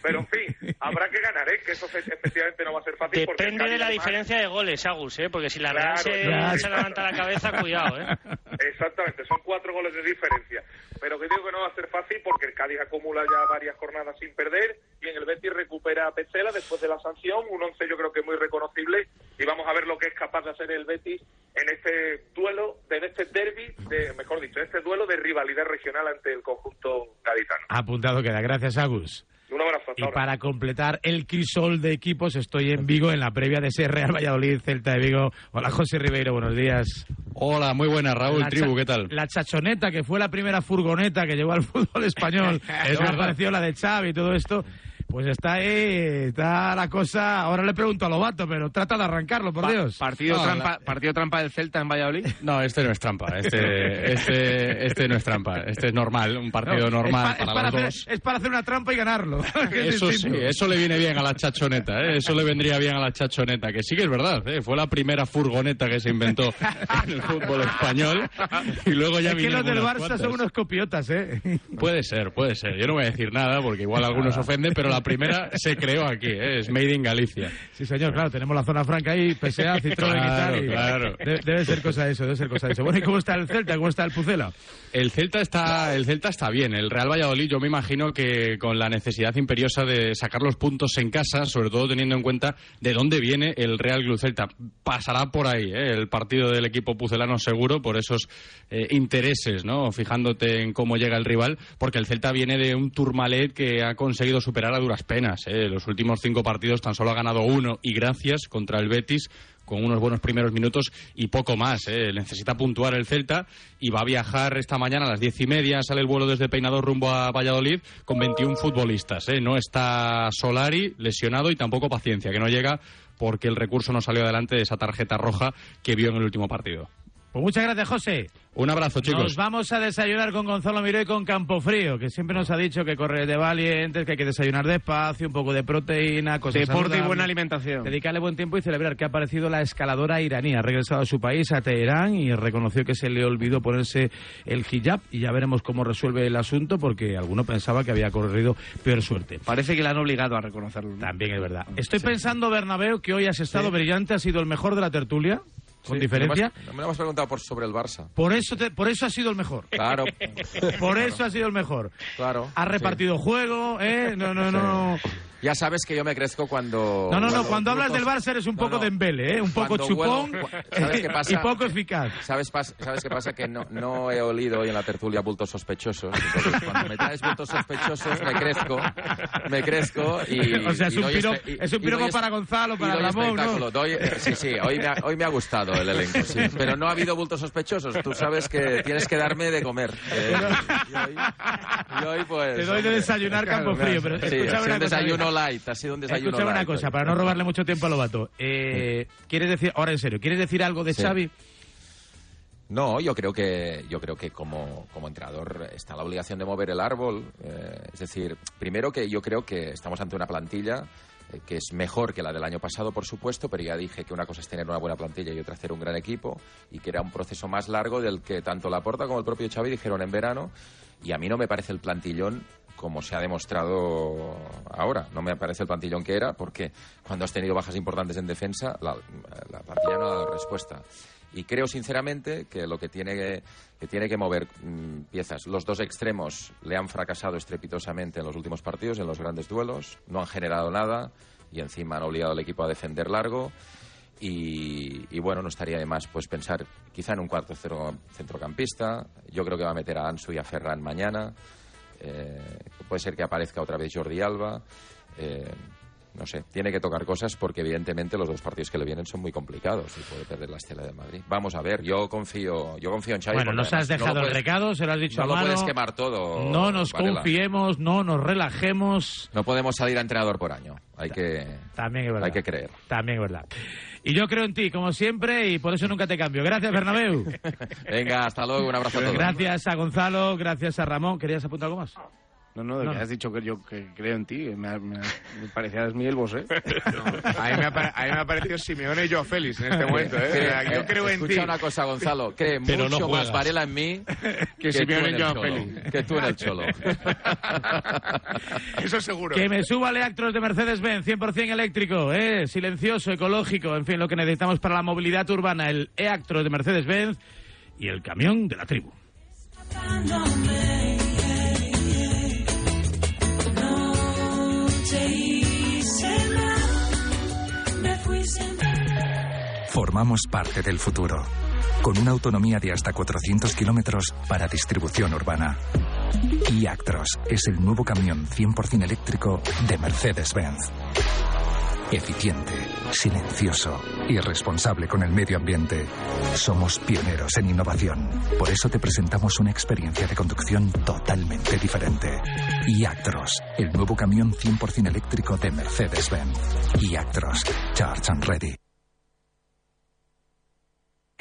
Pero en fin, habrá que ganar, ¿eh? que eso efectivamente no va a ser fácil. Depende de la diferencia de goles, Agus, ¿eh? porque si la Real se, levanta la cabeza, cuidado. ¿eh? Exactamente, son cuatro goles de diferencia. Pero que digo que no va a ser fácil porque el Cádiz acumula ya varias jornadas sin perder y en el Betis recupera a Petzela después de la sanción, un once yo creo que muy reconocible y vamos a ver lo que es capaz de hacer el Betis en este duelo, en este derby, de, mejor dicho, en este duelo de rivalidad regional ante el conjunto gaditano. Apuntado queda, gracias Agus. Un abrazo. Y para completar el crisol de equipos, estoy en Vigo en la previa de ese Real Valladolid, Celta de Vigo. Hola, José Ribeiro, buenos días. Hola, muy buena, Raúl Tribu, ¿qué tal? La chachoneta, que fue la primera furgoneta que llevó al fútbol español. [LAUGHS] es verdad. apareció la de Xavi y todo esto. Pues está ahí, está la cosa. Ahora le pregunto a Lobato, pero trata de arrancarlo, por Dios. Partido, trampa, ¿Partido trampa del Celta en Valladolid? No, este no es trampa. Este, este, este no es trampa. Este es normal, un partido normal para, los hacer, dos. Es para hacer una trampa y ganarlo. [LAUGHS] eso sí, eso le viene bien a la chachoneta. ¿eh? Eso le vendría bien a la chachoneta. Que sí que es verdad. ¿eh? Fue la primera furgoneta que se inventó en el fútbol español. Y luego ya es que los del Barça son unos copiotas, ¿eh? Puede ser, puede ser. Yo no voy a decir nada porque igual algunos ofenden, pero la primera se creó aquí, ¿eh? es Made in Galicia. Sí, señor, claro, tenemos la zona franca ahí, PSA, [LAUGHS] Citroën y tal. Claro. Debe, ser cosa de eso, debe ser cosa de eso. Bueno, ¿y cómo está el Celta? ¿Cómo está el Pucela? El Celta está, el Celta está bien. El Real Valladolid, yo me imagino que con la necesidad imperiosa de sacar los puntos en casa, sobre todo teniendo en cuenta de dónde viene el Real Club Celta. Pasará por ahí ¿eh? el partido del equipo pucelano seguro, por esos eh, intereses, ¿no? Fijándote en cómo llega el rival, porque el Celta viene de un Tourmalet que ha conseguido superar a duras penas. ¿eh? Los últimos cinco partidos tan solo ha ganado uno y gracias contra el Betis con unos buenos primeros minutos y poco más. ¿eh? Necesita puntuar el Celta y va a viajar esta mañana a las diez y media. Sale el vuelo desde Peinador rumbo a Valladolid con 21 futbolistas. ¿eh? No está Solari lesionado y tampoco Paciencia, que no llega porque el recurso no salió adelante de esa tarjeta roja que vio en el último partido. Pues muchas gracias, José. Un abrazo, chicos. Nos vamos a desayunar con Gonzalo Miró y con Campofrío, que siempre nos ha dicho que correr de valientes, que hay que desayunar despacio, un poco de proteína, cosas Deporte y buena alimentación. Dedicarle buen tiempo y celebrar que ha aparecido la escaladora iraní. Ha regresado a su país, a Teherán, y reconoció que se le olvidó ponerse el hijab. Y ya veremos cómo resuelve el asunto, porque alguno pensaba que había corrido peor suerte. Parece que le han obligado a reconocerlo. También es verdad. Estoy pensando, Bernabéu, que hoy has estado brillante, has sido el mejor de la tertulia, con Sí, diferencia. No me, has- no me lo hemos preguntado por, sobre el Barça. Por eso, te- por eso ha sido el mejor. Claro. [LAUGHS] Por eso ha sido el mejor. Claro. Ha repartido juego, ¿eh? No, no, no. Ya sabes que yo me crezco cuando... No, no, no. Cuando hablas del Barça eres un No, poco no. de embele, ¿eh? Un poco Cuando chupón ¿Sabes qué pasa? [LAUGHS] y poco eficaz. ¿Sabes, pas- ¿Sabes qué pasa? Que no, no he olido hoy en la tertulia bultos sospechosos. Entonces, cuando me traes bultos sospechosos, me crezco, me crezco y... [LAUGHS] o sea, es y un, doy piro- espe- es un piropo doy es- para Gonzalo, para doy Ramón. ¿no? Doy- sí, sí, hoy me, ha, hoy me ha gustado el elenco, sí. Pero no ha habido bultos sospechosos. Tú sabes que tienes que darme de comer. Eh, y, hoy, y hoy, pues... Te doy de desayunar campo frío, pero Sí, una desayuno. Light, ha sido un desayuno Escúchame una cosa, para no robarle mucho tiempo a Lobato. Eh, ¿Quieres decir, ahora en serio, ¿quieres decir algo de Sí. Xavi? No, yo creo que yo creo que como, como entrenador está la obligación de mover el árbol. eh, es decir, primero que yo creo que estamos ante una plantilla eh, que es mejor que la del año pasado, por supuesto, pero ya dije que una cosa es tener una buena plantilla y otra hacer un gran equipo y que era un proceso más largo del que tanto Laporta como el propio Xavi dijeron en verano y a mí no me parece el plantillón como se ha demostrado ahora. No me parece el plantillón que era porque cuando has tenido bajas importantes en defensa la, la plantilla no ha dado respuesta. Y creo sinceramente que lo que tiene que, tiene que mover mm, piezas, los dos extremos le han fracasado estrepitosamente en los últimos partidos, en los grandes duelos, no han generado nada y encima han obligado al equipo a defender largo. Y, y bueno, no estaría de más pues pensar quizá en un cuarto centrocampista. Yo creo que va a meter a Ansu y a Ferran mañana. Eh, puede ser que aparezca otra vez Jordi Alba. Eh, no sé, tiene que tocar cosas porque evidentemente los dos partidos que le vienen son muy complicados y puede perder la estela de Madrid. Vamos a ver, yo confío, yo confío en Xavi. Bueno, nos has además no dejado lo el puedes- recado, se lo has dicho no a lo mano. puedes quemar todo. No nos Varela. confiemos, no nos relajemos. No podemos salir a entrenador por año. Hay que, También es verdad. hay que creer. También es verdad. Y yo creo en ti, como siempre, y por eso nunca te cambio. Gracias, Bernabéu. [LAUGHS] Venga, hasta luego, un abrazo a todos. Gracias a Gonzalo, gracias a Ramón. ¿Querías apuntar algo más? No, no, de No, que no. has dicho que yo que creo en ti. Me, ha- me, me parecía mi el Bosé. [LAUGHS] A mí, me ha, a mí me ha parecido Simeone y yo Félix en este [LAUGHS] momento. ¿eh? Yo creo en escucha ti. una cosa, Gonzalo. Cree [LAUGHS] Pero no mucho más. Varela en mí que, tú Simeone y el Joao. Félix. Que tú en el Cholo. Eso seguro. Que me suba Leactros de Mercedes-Benz, 100% eléctrico, ¿eh? silencioso, ecológico, en fin, lo que necesitamos para la movilidad urbana, el E-Actros de Mercedes-Benz y el camión de la tribu. Formamos parte del futuro, con una autonomía de hasta 400 kilómetros para distribución urbana. y Actros es el nuevo camión 100% eléctrico de Mercedes-Benz. Eficiente, silencioso y responsable con el medio ambiente. Somos pioneros en innovación. Por eso te presentamos una experiencia de conducción totalmente diferente. Actros, el nuevo camión 100% eléctrico de Mercedes-Benz. Actros, Charge and Ready.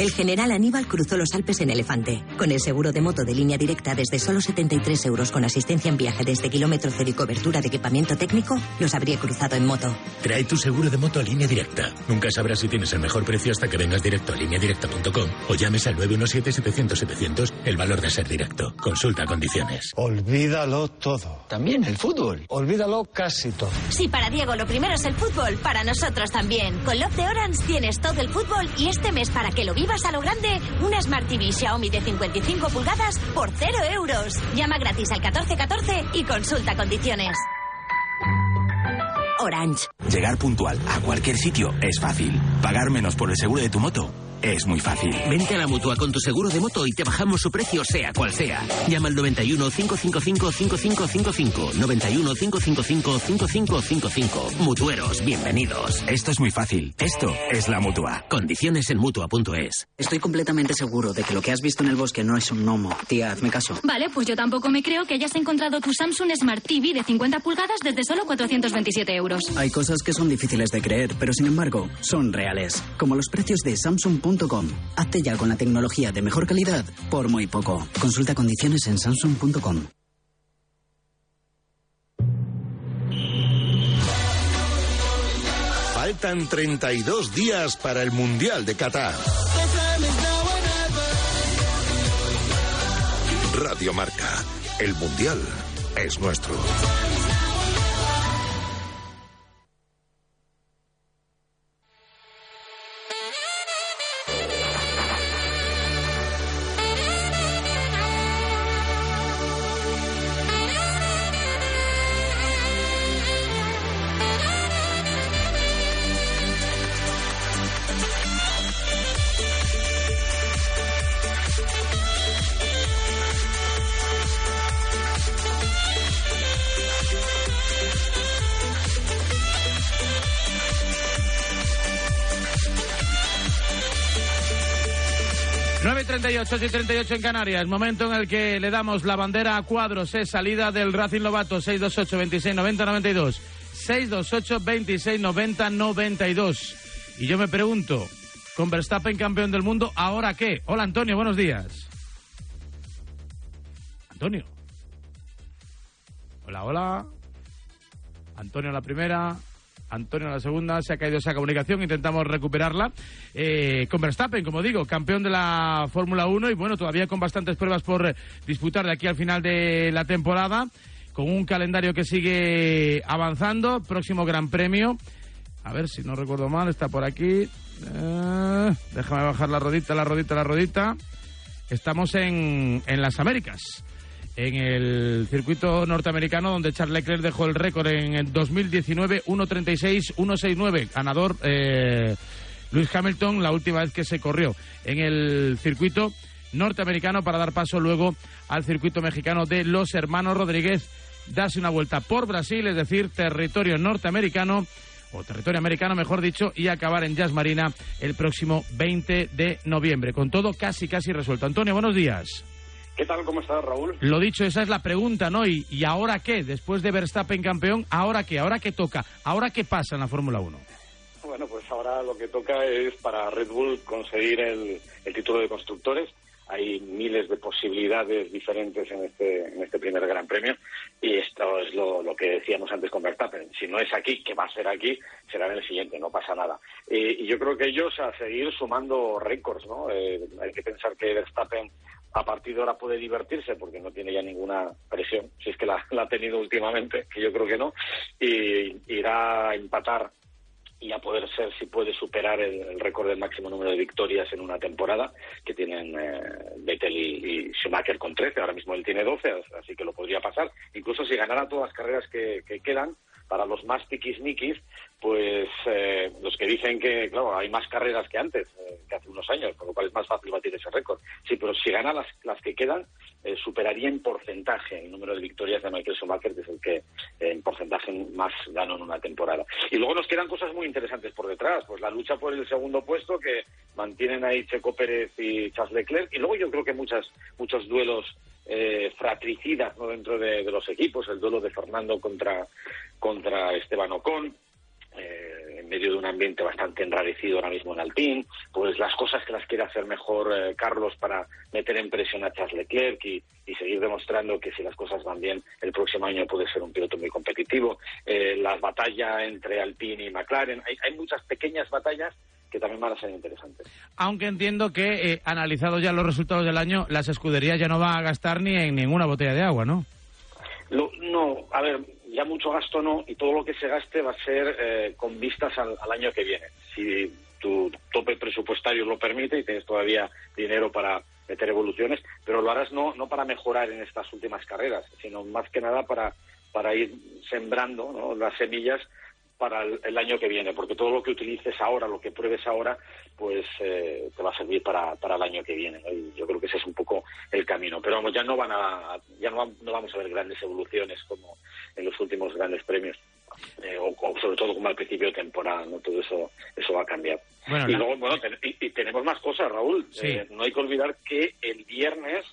El general Aníbal cruzó los Alpes en elefante. Con el seguro de moto de línea directa desde solo 73 euros con asistencia en viaje desde kilómetro cero y cobertura de equipamiento técnico, los habría cruzado en moto. Trae tu seguro de moto a línea directa. Nunca sabrás si tienes el mejor precio hasta que vengas directo a lineadirecta.com o llames al 917-700-700 el valor de ser directo. Consulta condiciones. Olvídalo todo. También el fútbol. Olvídalo casi todo. Si para Diego lo primero es el fútbol, para nosotros también. Con Love de Orange tienes todo el fútbol y este mes para que lo vivas a lo grande, una Smart TV Xiaomi de 55 pulgadas por 0 euros. Llama gratis al 1414 y consulta condiciones. Orange. Llegar puntual a cualquier sitio es fácil. Pagar menos por el seguro de tu moto es muy fácil. Vente a la mutua con tu seguro de moto y te bajamos su precio, sea cual sea. Llama al 91 555 5555. 91 555 5555. Mutueros, bienvenidos. Esto es muy fácil. Esto es la mutua. Condiciones en mutua.es. Estoy completamente seguro de que lo que has visto en el bosque no es un gnomo. Tía, hazme caso. Vale, pues yo tampoco me creo que hayas encontrado tu Samsung Smart TV de 50 pulgadas desde solo 427 euros. Hay cosas que son difíciles de creer, pero sin embargo, son reales. Como los precios de Hazte ya con la tecnología de mejor calidad por muy poco. Consulta condiciones en Samsung.com. Faltan 32 días para el Mundial de Qatar. Radio Marca. El Mundial es nuestro. Y 38 y 38 en Canarias. Momento en el que le damos la bandera a cuadros. Es salida del Racing Lobato 628 26 90 92. 628 26 90 92. Y yo me pregunto, con Verstappen campeón del mundo, ¿ahora qué? Hola Antonio, buenos días. Antonio. Hola, hola. Antonio la primera. Antonio la segunda, se ha caído esa comunicación, intentamos recuperarla. Eh, con Verstappen, como digo, campeón de la Fórmula 1 y bueno, todavía con bastantes pruebas por eh, disputar de aquí al final de la temporada, con un calendario que sigue avanzando, próximo Gran Premio. A ver si no recuerdo mal, está por aquí. Eh, déjame bajar la rodita, la rodita, la rodita. Estamos en, en las Américas en el circuito norteamericano donde Charles Leclerc dejó el récord en el 2019 1.36 1.69 ganador eh, Luis Hamilton la última vez que se corrió en el circuito norteamericano para dar paso luego al circuito mexicano de los hermanos Rodríguez darse una vuelta por Brasil es decir territorio norteamericano o territorio americano, mejor dicho, y acabar en Jazz Marina el próximo 20 de noviembre. Con todo casi, casi resuelto. Antonio, buenos días. ¿Qué tal? ¿Cómo estás, Raúl? Lo dicho, esa es la pregunta, ¿no? ¿Y, ¿Y, ahora qué? Después de Verstappen campeón, ¿ahora qué? ¿Ahora qué toca? ¿Ahora qué pasa en la Fórmula 1? Bueno, pues ahora lo que toca es para Red Bull conseguir el, el título de constructores. Hay miles de posibilidades diferentes en este, en este primer Gran Premio y esto es lo, lo, que decíamos antes con Verstappen. Si no es aquí, que va a ser aquí, será en el siguiente, no pasa nada. Eh, y yo creo que ellos a seguir sumando récords, ¿no? Eh, hay que pensar que Verstappen a partir de ahora puede divertirse porque no tiene ya ninguna presión, si es que la, ha tenido últimamente, que yo creo que no, y irá a empatar y a poder ser si puede superar el, el récord del máximo número de victorias en una temporada que tienen eh, Vettel y, y, Schumacher con 13, ahora mismo él tiene 12, así que lo podría pasar. Incluso si ganara todas las carreras que, que quedan, para los más tiquismiquis, pues eh, los que dicen que, claro, hay más carreras que antes, eh, que hace unos años, con lo cual es más fácil batir ese récord. Sí, pero si gana las, las que quedan, eh, superaría en porcentaje el número de victorias de Michael Schumacher, que es el que eh, en porcentaje más ganó en una temporada. Y luego nos quedan cosas muy interesantes por detrás, pues la lucha por el segundo puesto que mantienen ahí Checo Pérez y Charles Leclerc, y luego yo creo que muchas, muchos duelos eh, fratricidas ¿no? dentro de, los equipos, el duelo de Fernando contra, contra Esteban Ocon, eh, en medio de un ambiente bastante enrarecido ahora mismo en Alpine, pues las cosas que las quiere hacer mejor eh, Carlos para meter en presión a Charles Leclerc y, y, seguir demostrando que si las cosas van bien el próximo año puede ser un piloto muy competitivo. Eh, la batalla entre Alpine y McLaren, hay, hay muchas pequeñas batallas que también van a ser interesantes. Aunque entiendo que, eh, analizados ya los resultados del año, las escuderías ya no van a gastar ni en ninguna botella de agua, ¿no? Lo, no, a ver, ya mucho gasto no, y todo lo que se gaste va a ser eh, con vistas al, al, año que viene. Si tu tope presupuestario lo permite y tienes todavía dinero para meter evoluciones, pero lo harás no, no para mejorar en estas últimas carreras, sino más que nada para, para ir sembrando ¿no? las semillas para el, el año que viene, porque todo lo que utilices ahora, lo que pruebes ahora, pues eh, te va a servir para, para el año que viene. ¿no? Y yo creo que ese es un poco el camino. Pero vamos, ya no van a, ya no, no vamos a ver grandes evoluciones como en los últimos grandes premios. Eh, o, o sobre todo como al principio de temporada, ¿no? Todo eso, eso va a cambiar. Bueno, y luego, bueno, ten- y, y tenemos más cosas, Raúl. Sí. Eh, no hay que olvidar que el viernes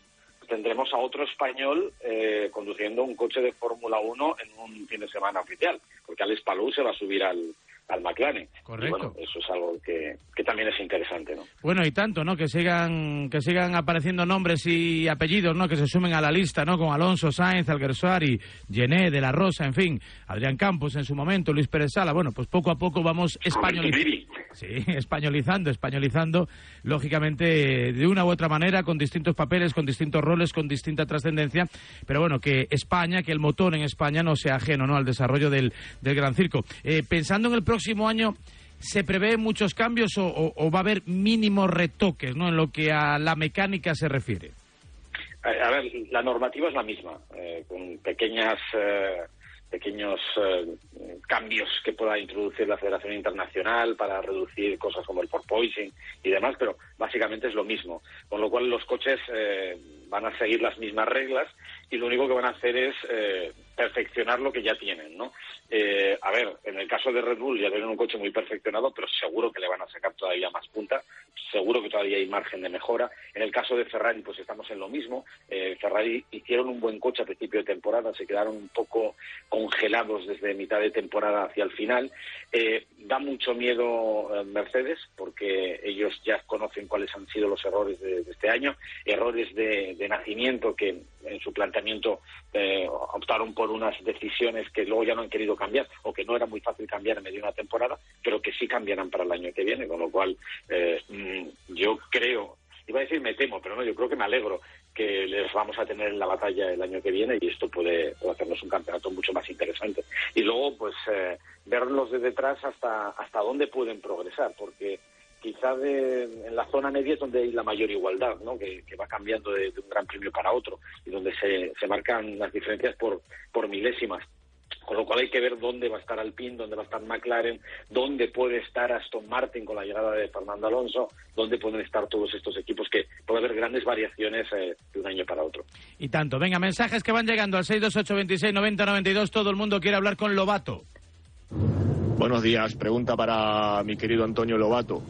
tendremos a otro español eh, conduciendo un coche de Fórmula 1 en un fin de semana oficial, porque Alex Palou se va a subir al, al McLaren. Correcto. Y bueno, eso es algo que, que también es interesante, ¿no? Bueno, y tanto, ¿no? Que sigan, que sigan apareciendo nombres y apellidos, ¿no? Que se sumen a la lista, ¿no? Con Alonso Sainz, Alguersuari, Gené, De La Rosa, en fin, Adrián Campos en su momento, Luis Pérez Sala. Bueno, pues poco a poco vamos españolizando. Sí, españolizando, españolizando, lógicamente, de una u otra manera, con distintos papeles, con distintos roles, con distinta trascendencia. Pero bueno, que España, que el motor en España no sea ajeno, ¿no? Al desarrollo del, del Gran Circo. Eh, pensando en el próximo año, ¿Se prevé muchos cambios o, va a haber mínimos retoques ¿no? en lo que a la mecánica se refiere? A, a ver, la normativa es la misma, eh, con pequeñas, eh, pequeños eh, cambios que pueda introducir la Federación Internacional para reducir cosas como el porpoising y demás, pero básicamente es lo mismo. Con lo cual los coches eh, van a seguir las mismas reglas y lo único que van a hacer es eh, perfeccionar lo que ya tienen, ¿no? Eh, a ver, en el caso de Red Bull ya tienen un coche muy perfeccionado, pero seguro que le van a sacar todavía más punta, seguro que todavía hay margen de mejora. En el caso de Ferrari, pues estamos en lo mismo. Eh, Ferrari hicieron un buen coche a principio de temporada, se quedaron un poco congelados desde mitad de temporada hacia el final. Eh, da mucho miedo eh, Mercedes, porque ellos ya conocen cuáles han sido los errores de, de este año, errores de, de nacimiento que en su planteamiento eh, optaron por unas decisiones que luego ya no han querido cambiar o que no era muy fácil cambiar en medio de una temporada, pero que sí cambiarán para el año que viene, con lo cual eh, mm, yo creo, iba a decir me temo, pero no, yo creo que me alegro que les vamos a tener en la batalla el año que viene y esto puede, hacernos un campeonato mucho más interesante. Y luego, pues, eh, verlos de detrás hasta, hasta dónde pueden progresar, porque quizá de, en la zona media es donde hay la mayor igualdad, ¿no? que, que va cambiando de, de un gran premio para otro y donde se, se marcan las diferencias por, por milésimas. Con lo cual hay que ver dónde va a estar Alpine, dónde va a estar McLaren, dónde puede estar Aston Martin con la llegada de Fernando Alonso, dónde pueden estar todos estos equipos que puede haber grandes variaciones eh, de un año para otro. Y tanto. Venga, mensajes que van llegando al 628269092. Todo el mundo quiere hablar con Lobato. Buenos días. Pregunta para mi querido Antonio Lobato.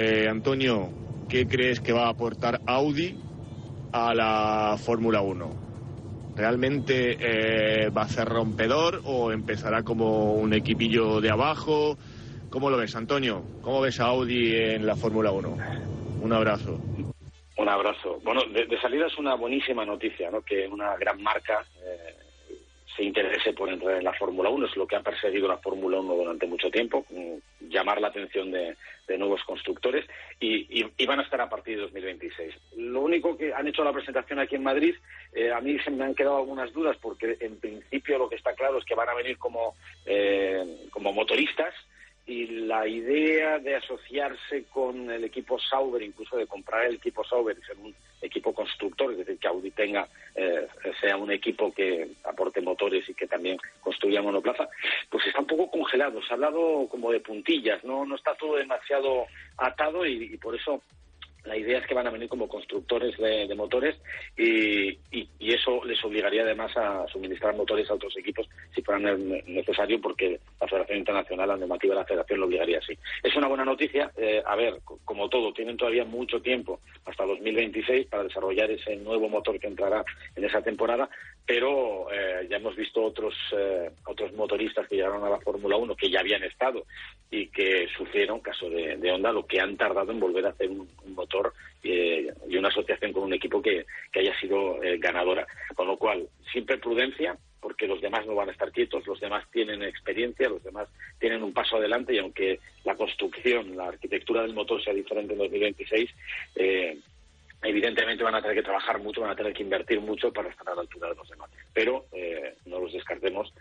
Eh, Antonio, ¿qué crees que va a aportar Audi a la Fórmula 1? ¿Realmente eh, va a ser rompedor o empezará como un equipillo de abajo? ¿Cómo lo ves, Antonio? ¿Cómo ves a Audi en la Fórmula 1? Un abrazo. Un abrazo. Bueno, de, salida es una buenísima noticia, ¿no? Que una gran marca eh, se interese por entrar en la Fórmula 1. Es lo que ha perseguido la Fórmula 1 durante mucho tiempo, mm, llamar la atención de, nuevos constructores y, y- y van a estar a partir de 2026. Lo único que han hecho la presentación aquí en Madrid, eh, a mí se me han quedado algunas dudas porque en principio lo que está claro es que van a venir como, eh, como motoristas y la idea de asociarse con el equipo Sauber, incluso de comprar el equipo Sauber y ser un equipo constructor, es decir, que Audi tenga, eh, sea un equipo que aporte motores y que también construya monoplaza, pues está un poco congelado. Se ha hablado como de puntillas, no, no está todo demasiado atado y, y por eso la idea es que van a venir como constructores de, motores y, eso les obligaría además a suministrar motores a otros equipos si fuera ne- necesario porque la Federación Internacional, la normativa de la Federación lo obligaría así. Es una buena noticia. eh, a ver, co- como todo, tienen todavía mucho tiempo hasta 2026 para desarrollar ese nuevo motor que entrará en esa temporada, pero eh, ya hemos visto otros, eh, otros motoristas que llegaron a la Fórmula 1 que ya habían estado y que sufrieron, caso de, de Honda, lo que han tardado en volver a hacer un motor eh, y una asociación con un equipo que, que haya sido eh, ganadora. Con lo cual, siempre prudencia, porque los demás no van a estar quietos, los demás tienen experiencia, los demás tienen un paso adelante y aunque la construcción, la arquitectura del motor sea diferente en 2026, eh, evidentemente van a tener que trabajar mucho, van a tener que invertir mucho para estar a la altura de los demás. Pero eh, no los descartemos,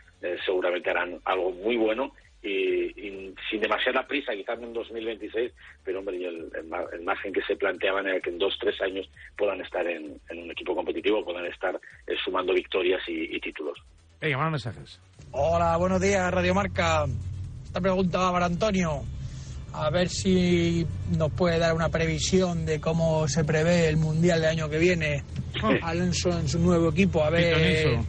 seguramente harán algo muy bueno y, y sin demasiada prisa, quizás en 2026, pero hombre, el, el mar- el margen que se planteaban era que en dos, tres años puedan estar en, en un equipo competitivo, puedan estar eh, sumando victorias y, y títulos. Venga, más mensajes. Hola, buenos días, Radio Marca. Esta pregunta va para Antonio. A ver si nos puede dar una previsión de cómo se prevé el Mundial del año que viene. Alonso en su nuevo equipo, a ver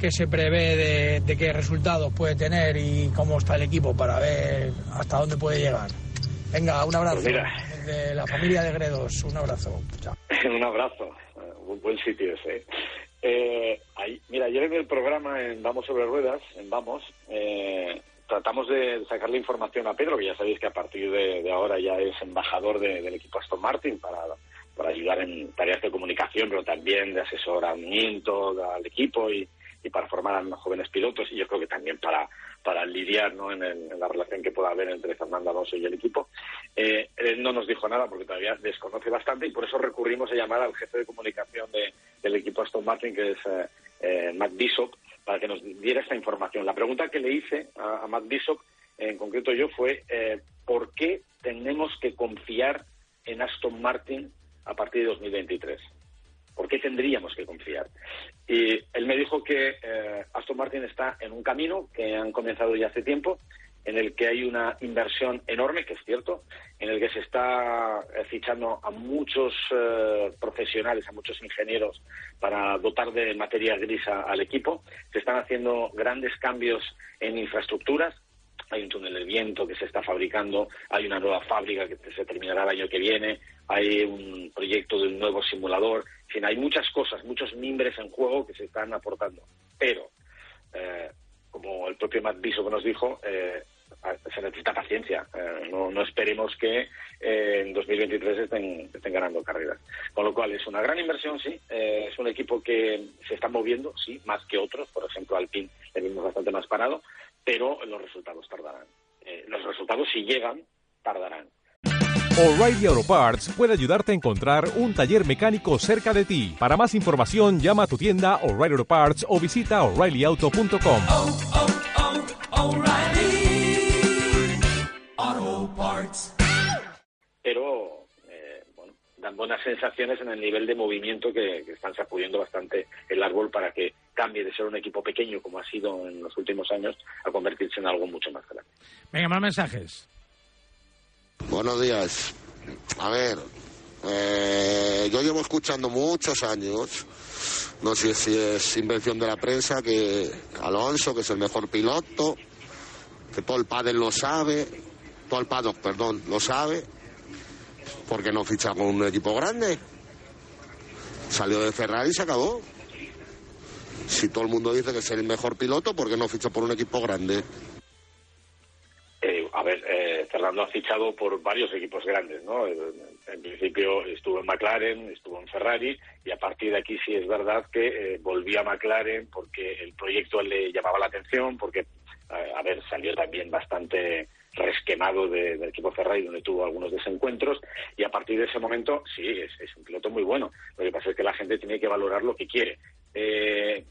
qué se prevé de, de qué resultados puede tener y cómo está el equipo para ver hasta dónde puede llegar. Venga, un abrazo. Pues mira. De la familia de Gredos, un abrazo. Chao. [LAUGHS] Un abrazo. Eh, Un buen sitio ese. Eh, ahí- mira, ayer en el programa en Vamos sobre Ruedas, en Vamos, eh, tratamos de sacarle información a Pedro, que ya sabéis que a partir de, de ahora ya es embajador de- del equipo Aston Martin para, para ayudar en tareas de comunicación, pero también de asesoramiento al equipo y, y para formar a jóvenes pilotos y yo creo que también para, para lidiar ¿no? en, en la relación que pueda haber entre Fernando Alonso y el equipo. Eh, él no nos dijo nada porque todavía desconoce bastante y por eso recurrimos a llamar al jefe de comunicación de- del equipo Aston Martin, que es eh, eh, Matt Bishop, para que nos diera esta información. La pregunta que le hice a, a Matt Bishop, en concreto yo, fue eh, ¿por qué tenemos que confiar en Aston Martin a partir de 2023? ¿Por qué tendríamos que confiar? Y él me dijo que eh, Aston Martin está en un camino que han comenzado ya hace tiempo, en el que hay una inversión enorme, que es cierto, en el que se está eh, fichando a muchos eh, profesionales, a muchos ingenieros para dotar de materia gris al equipo. Se están haciendo grandes cambios en infraestructuras, hay un túnel de viento que se está fabricando, hay una nueva fábrica que se terminará el año que viene, hay un proyecto de un nuevo simulador, en fin, hay muchas cosas, muchos mimbres en juego que se están aportando. Pero, eh, como el propio Matt Bishop nos dijo, eh, se necesita paciencia. Eh, no, esperemos que eh, en 2023 estén, estén ganando carreras. Con lo cual, es una gran inversión, sí. Eh, es un equipo que se está moviendo, sí, más que otros. Por ejemplo, Alpine le vimos bastante más parado, pero los resultados tardarán. Eh, los resultados, si llegan, tardarán. O'Reilly Auto Parts puede ayudarte a encontrar un taller mecánico cerca de ti. Para más información, llama a tu tienda O'Reilly Auto Parts o visita oreillyauto.com. pero eh, bueno, dan buenas sensaciones en el nivel de movimiento que, que están sacudiendo bastante el árbol para que cambie de ser un equipo pequeño como ha sido en los últimos años a convertirse en algo mucho más grande. Venga, más mensajes. Buenos días. A ver, eh, yo llevo escuchando muchos años, no sé si es invención de la prensa, que Alonso, que es el mejor piloto, que todo el padre lo sabe, todo el paddock, perdón, lo sabe, porque no ficha con un equipo grande. Salió de Ferrari y se acabó. Si todo el mundo dice que es el mejor piloto, ¿por qué no ficha por un equipo grande? Eh, a ver, eh, Fernando ha fichado por varios equipos grandes, ¿no? Eh, En principio estuvo en McLaren, estuvo en Ferrari y a partir de aquí sí es verdad que volvió a McLaren porque el proyecto le llamaba la atención, porque, a ver, salió también bastante resquemado de- del equipo Ferrari donde tuvo algunos desencuentros y a partir de ese momento sí, es, es un piloto muy bueno. Lo que pasa es que la gente tiene que valorar lo que quiere. Eh,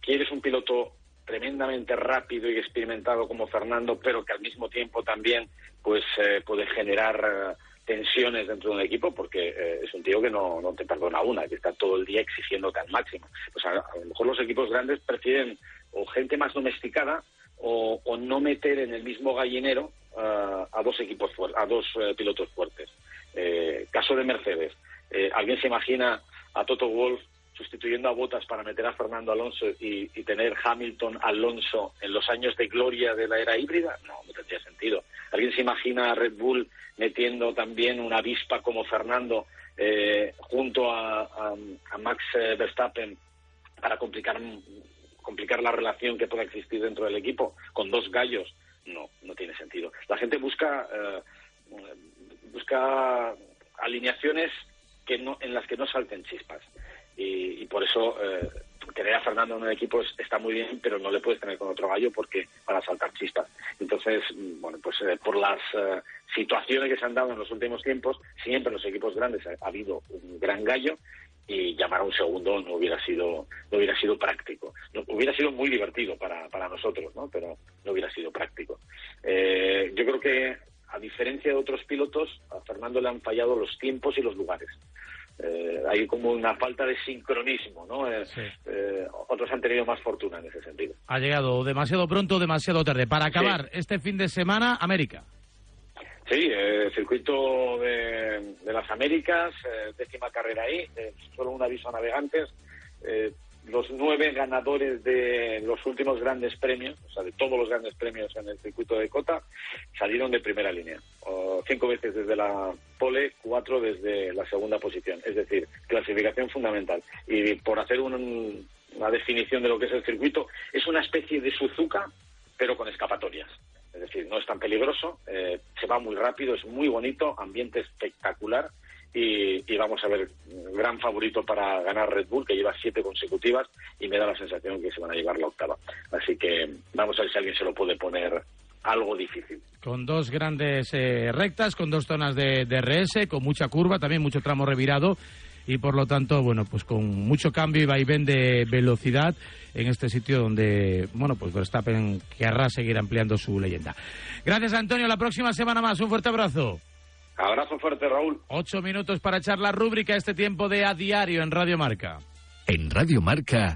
quieres un piloto tremendamente rápido y experimentado como Fernando, pero que al mismo tiempo también pues eh, puede generar eh, tensiones dentro de un equipo, porque eh, es un tío que no, no te perdona una, que está todo el día exigiéndote al máximo. Pues a, a lo mejor los equipos grandes prefieren o gente más domesticada o, no meter en el mismo gallinero eh, a dos equipos a dos eh, pilotos fuertes. Eh, caso de Mercedes, ¿alguien se imagina a Toto Wolf sustituyendo a Botas para meter a Fernando Alonso y, tener Hamilton Alonso en los años de gloria de la era híbrida? No, no tendría sentido. ¿Alguien se imagina a Red Bull metiendo también una avispa como Fernando eh, junto a Max eh, Verstappen para complicar complicar la relación que pueda existir dentro del equipo con dos gallos? No, no tiene sentido. La gente busca eh, busca alineaciones que no, en las que no salten chispas. Y, y por eso eh, tener a Fernando en un equipo es- está muy bien, pero no le puedes tener con otro gallo porque van a saltar chispas. Entonces, mm, bueno, pues eh, por las eh, situaciones que se han dado en los últimos tiempos, siempre en los equipos grandes ha, ha habido un gran gallo y llamar a un segundo no hubiera sido no hubiera sido práctico. No, hubiera sido muy divertido para, para nosotros, ¿no? Pero no hubiera sido práctico. Eh, yo creo que, a diferencia de otros pilotos, a Fernando le han fallado los tiempos y los lugares. Eh, hay como una falta de sincronismo, ¿no? Eh, eh, otros han tenido más fortuna en ese sentido. Ha llegado demasiado pronto, demasiado tarde. Para acabar, este fin de semana, América. Sí, eh, circuito de, de las Américas, décima carrera ahí, solo un aviso a navegantes. Los nueve ganadores de los últimos grandes premios, o sea, de todos los grandes premios en el circuito de Cota, salieron de primera línea. Cinco veces desde la pole, cuatro desde la segunda posición. Es decir, clasificación fundamental. Y por hacer un- una definición de lo que es el circuito, es una especie de Suzuka, pero con escapatorias. Es decir, no es tan peligroso, eh, se va muy rápido, es muy bonito, ambiente espectacular y, vamos a ver, gran favorito para ganar Red Bull, que lleva siete consecutivas y me da la sensación que se van a llevar la octava. Así que vamos a ver si alguien se lo puede poner algo difícil. Con dos grandes eh, rectas, con dos zonas de, de RS, con mucha curva, también mucho tramo revirado y por lo tanto, bueno, pues con mucho cambio y vaivén de velocidad en este sitio donde, bueno, pues Verstappen querrá seguir ampliando su leyenda. Gracias, Antonio. La próxima semana más. Un fuerte abrazo. Abrazo fuerte, Raúl. Ocho minutos para echar la rúbrica este tiempo de A Diario en Radio Marca. En Radio Marca,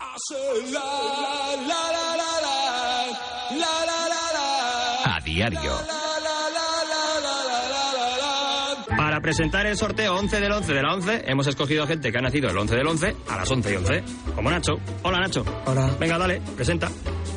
a diario. Para presentar el sorteo 11 del 11 de la 11, hemos escogido a gente que ha nacido el 11 del 11 a las 11 y 11. Como Nacho. Hola, Nacho. Hola. Venga, dale, presenta.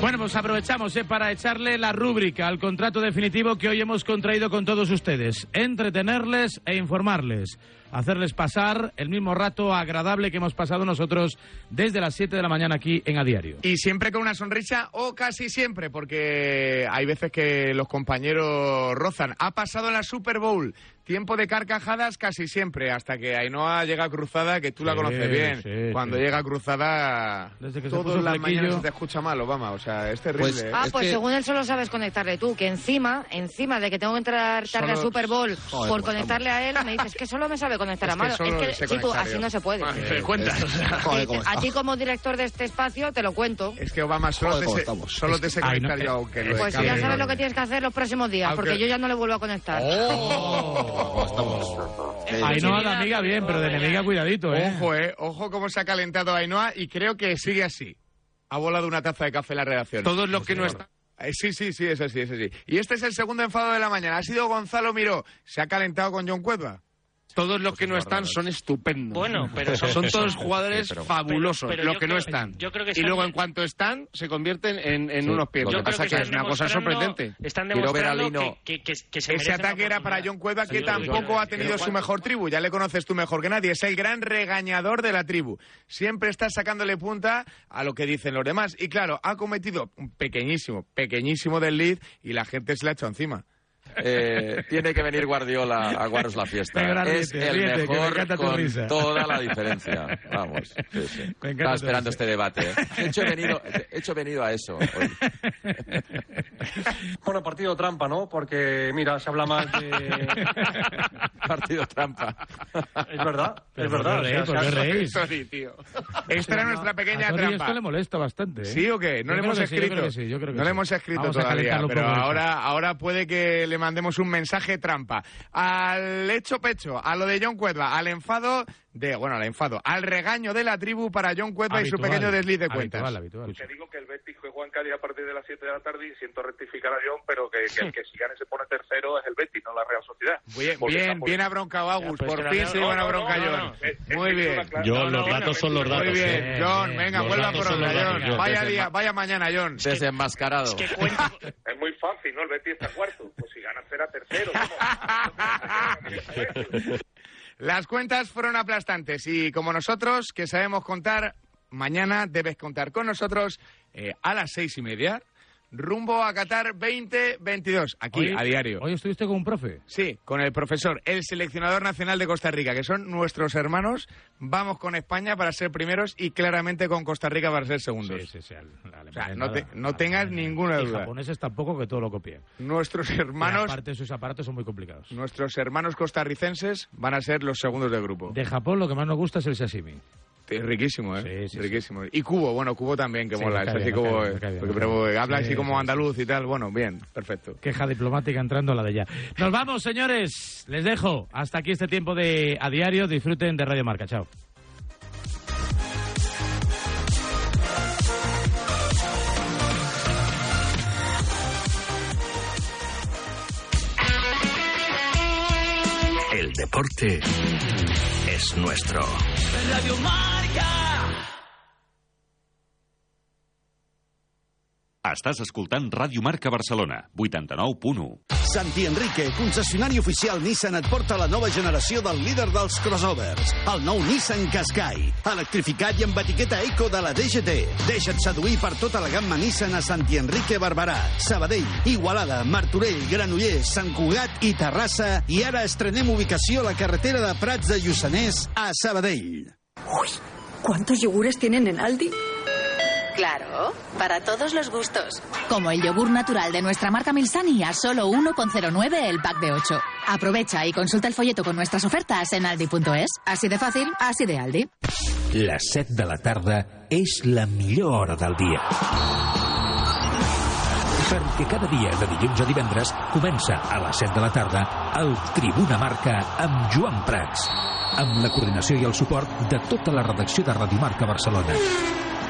Bueno, pues aprovechamos eh, para echarle la rúbrica al contrato definitivo que hoy hemos contraído con todos ustedes. Entretenerles e informarles. Hacerles pasar el mismo rato agradable que hemos pasado nosotros desde las 7 de la mañana aquí en A Diario. Y siempre con una sonrisa, o casi siempre, porque hay veces que los compañeros rozan. Ha pasado la Super Bowl. Tiempo de carcajadas casi siempre, hasta que Ainhoa llega cruzada, que tú la Sí, conoces bien. sí, Cuando sí. llega cruzada, Desde que se todas las mañanas se te escucha mal, Obama. O sea, es terrible. ¿eh? Ah, pues según él solo sabes conectarle tú, que encima, encima de que tengo que entrar tarde a Solo- Super Bowl Joder, por pues, conectarle a él, me dices que solo me sabe conectar a que solo es que, chico, así no se puede. Te cuentas. A ti como director de este espacio te lo cuento. Es que Obama solo Joder, te estamos. solo Es te que- sé conectar yo, aunque lo Pues ya sabes lo que tienes que hacer los próximos días, porque yo ya no le vuelvo a conectar. [LAUGHS] Ainhoa de amiga bien, pero de enemiga cuidadito, ¿eh? Ojo, eh. Ojo cómo se ha calentado Ainhoa y creo que sigue así. Ha volado una taza de café en la redacción. Todos los que no están. Sí, sí, sí, es así, es así. Y este es el segundo enfado de la mañana. Ha sido Gonzalo Miró. Se ha calentado con John Cueva. Todos los que no están son estupendos. Bueno, [LAUGHS] pero son, son- todos jugadores sí, pero- fabulosos, pero- pero los que no están. yo creo que y están- luego en cuanto están, se convierten en, en Sí, unos pies. lo que pasa que que es una cosa sorprendente. Están Quiero ver a demostrando Lino. que, que, que, que Ese la ataque era para. John Cueva, que Sí, tampoco ha tenido su mejor tribu. Ya le conoces tú mejor que nadie. Es el gran regañador de la tribu. Siempre está sacándole punta a lo que dicen los demás. Y claro, ha cometido un pequeñísimo, pequeñísimo desliz y la gente se le ha echado encima. Eh, tiene que venir Guardiola a guardaros la fiesta. Es el ríete, me mejor tu con risa. toda la diferencia. Vamos. sí. Me Estaba esperando risa. este debate. ¿eh? Hecho, he venido, hecho, he venido a eso. hoy. [LAUGHS] Bueno, partido trampa, ¿no? Porque, mira, se habla más de... [LAUGHS] partido trampa. Es verdad, Pero es ¿por verdad. reís? o sea, ¿Por qué se ha- reís? Tío. [LAUGHS] Esta era nuestra pequeña A trampa. esto le molesta bastante. ¿eh? ¿Sí o qué? No Yo le hemos sí, escrito. sí, no le hemos escrito Vamos todavía, pero ahora, ahora puede que le mandemos un mensaje trampa. Al hecho pecho, a lo de John Cueva, al enfado de, bueno, al enfado, al regaño de la tribu para John Cueva y su Habitual, pequeño desliz de habitual, cuentas. habitual. Te digo que el Betis juega en Cádiz a partir de las 7 de la tarde y siento rectificar a John, pero que, que el que [LAUGHS] si gane se pone tercero es el Betis, no la Real Sociedad. Bien, bien, bien abroncado Agus. Pues, Por fin se lleva una no, no, bronca no, no, John. Muy bien. John, los datos son los datos. Muy bien. John, venga, Los vuelva los John. Vaya día, vaya mañana, John. Desenmascarado. [LAUGHS] Es muy fácil, ¿no? El Betis está cuarto. Pues si gana será tercero. [LAUGHS] Las cuentas fueron aplastantes y como nosotros, que sabemos contar, mañana debes contar con nosotros eh, a las seis y media, rumbo a Qatar 2022, aquí Hoy- a diario. Hoy estuviste con un profe. Sí, con el profesor, el seleccionador nacional de Costa Rica, que son nuestros hermanos. Vamos con España para ser primeros y claramente con Costa Rica para ser segundos. Sí, sí, sí, al- O sea, no, te- no tengas ninguna duda. japoneses tampoco, que todo lo copian. Nuestros Y hermanos, aparte, sus aparatos son muy complicados. nuestros hermanos costarricenses van a ser los segundos del grupo. De Japón lo que más nos gusta es el sashimi. Es riquísimo, ¿eh? Sí, sí, riquísimo. Y Cubo, bueno, Cubo también, que Sí, mola. Es así como... cae cae porque- pero habla Sí, así como andaluz y tal. Bueno, bien, perfecto. Queja diplomática entrando a la de ya. Nos vamos, señores. Les dejo. Hasta aquí este tiempo de a diario. Disfruten de Radio Marca. Chao. El deporte es nuestro. Radio Marca. Estàs escoltant Ràdio Marca Barcelona, 89.1. Santi Enrique, concessionari oficial Nissan, et porta la nova generació del líder dels crossovers, el nou Nissan Qashqai, electrificat i amb etiqueta eco de la DGT. Deixa't seduir per tota la gamma Nissan a Santi Enrique Barberà, Sabadell, Igualada, Martorell, Granollers, Sant Cugat i Terrassa. I ara estrenem ubicació a la carretera de Prats de Lluçanès a Sabadell. ¿Cuántos yogures tienen en Aldi? Claro, para todos los gustos. Como el yogur natural de nuestra marca Milsani a solo 1,09 el pack de 8. Aprovecha y consulta el folleto con nuestras ofertas en aldi.es. Así de fácil, así de Aldi. Les 7 de la tarda és la millor hora del dia. Perquè cada dia, de dilluns a divendres, comença a les 7 de la tarda el Tribuna Marca amb Joan Prats, amb la coordinació i el suport de tota la redacció de Radio Marca Barcelona.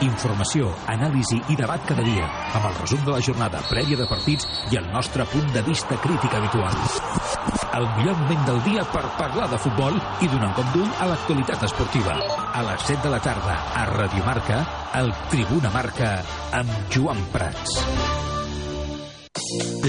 Informació, anàlisi i debat cada dia, amb el resum de la jornada prèvia de partits i el nostre punt de vista crític habitual. El millor moment del dia per parlar de futbol i donar un cop d'ull a l'actualitat esportiva. A les 7 de la tarda, a Radio Marca, el Tribuna Marca amb Joan Prats.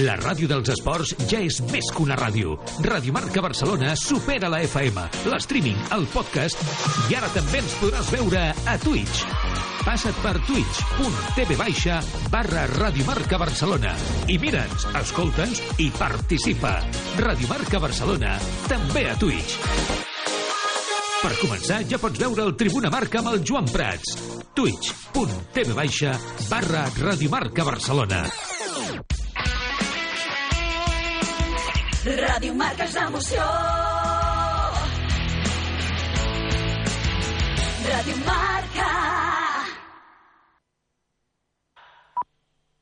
La ràdio dels esports ja és més que una ràdio. Ràdio Marca Barcelona supera la FM, l'streaming, el podcast i ara també ens podràs veure a Twitch. Passa't per twitch.tv baixa barra Ràdio Marca Barcelona i mira'ns, escolta'ns i participa. Ràdio Marca Barcelona, també a Twitch. Per començar, ja pots veure el Tribuna Marca amb el Joan Prats. twitch.tv baixa barra Ràdio Marca Barcelona. Ràdio Marca és l'emoció. Ràdio Marca.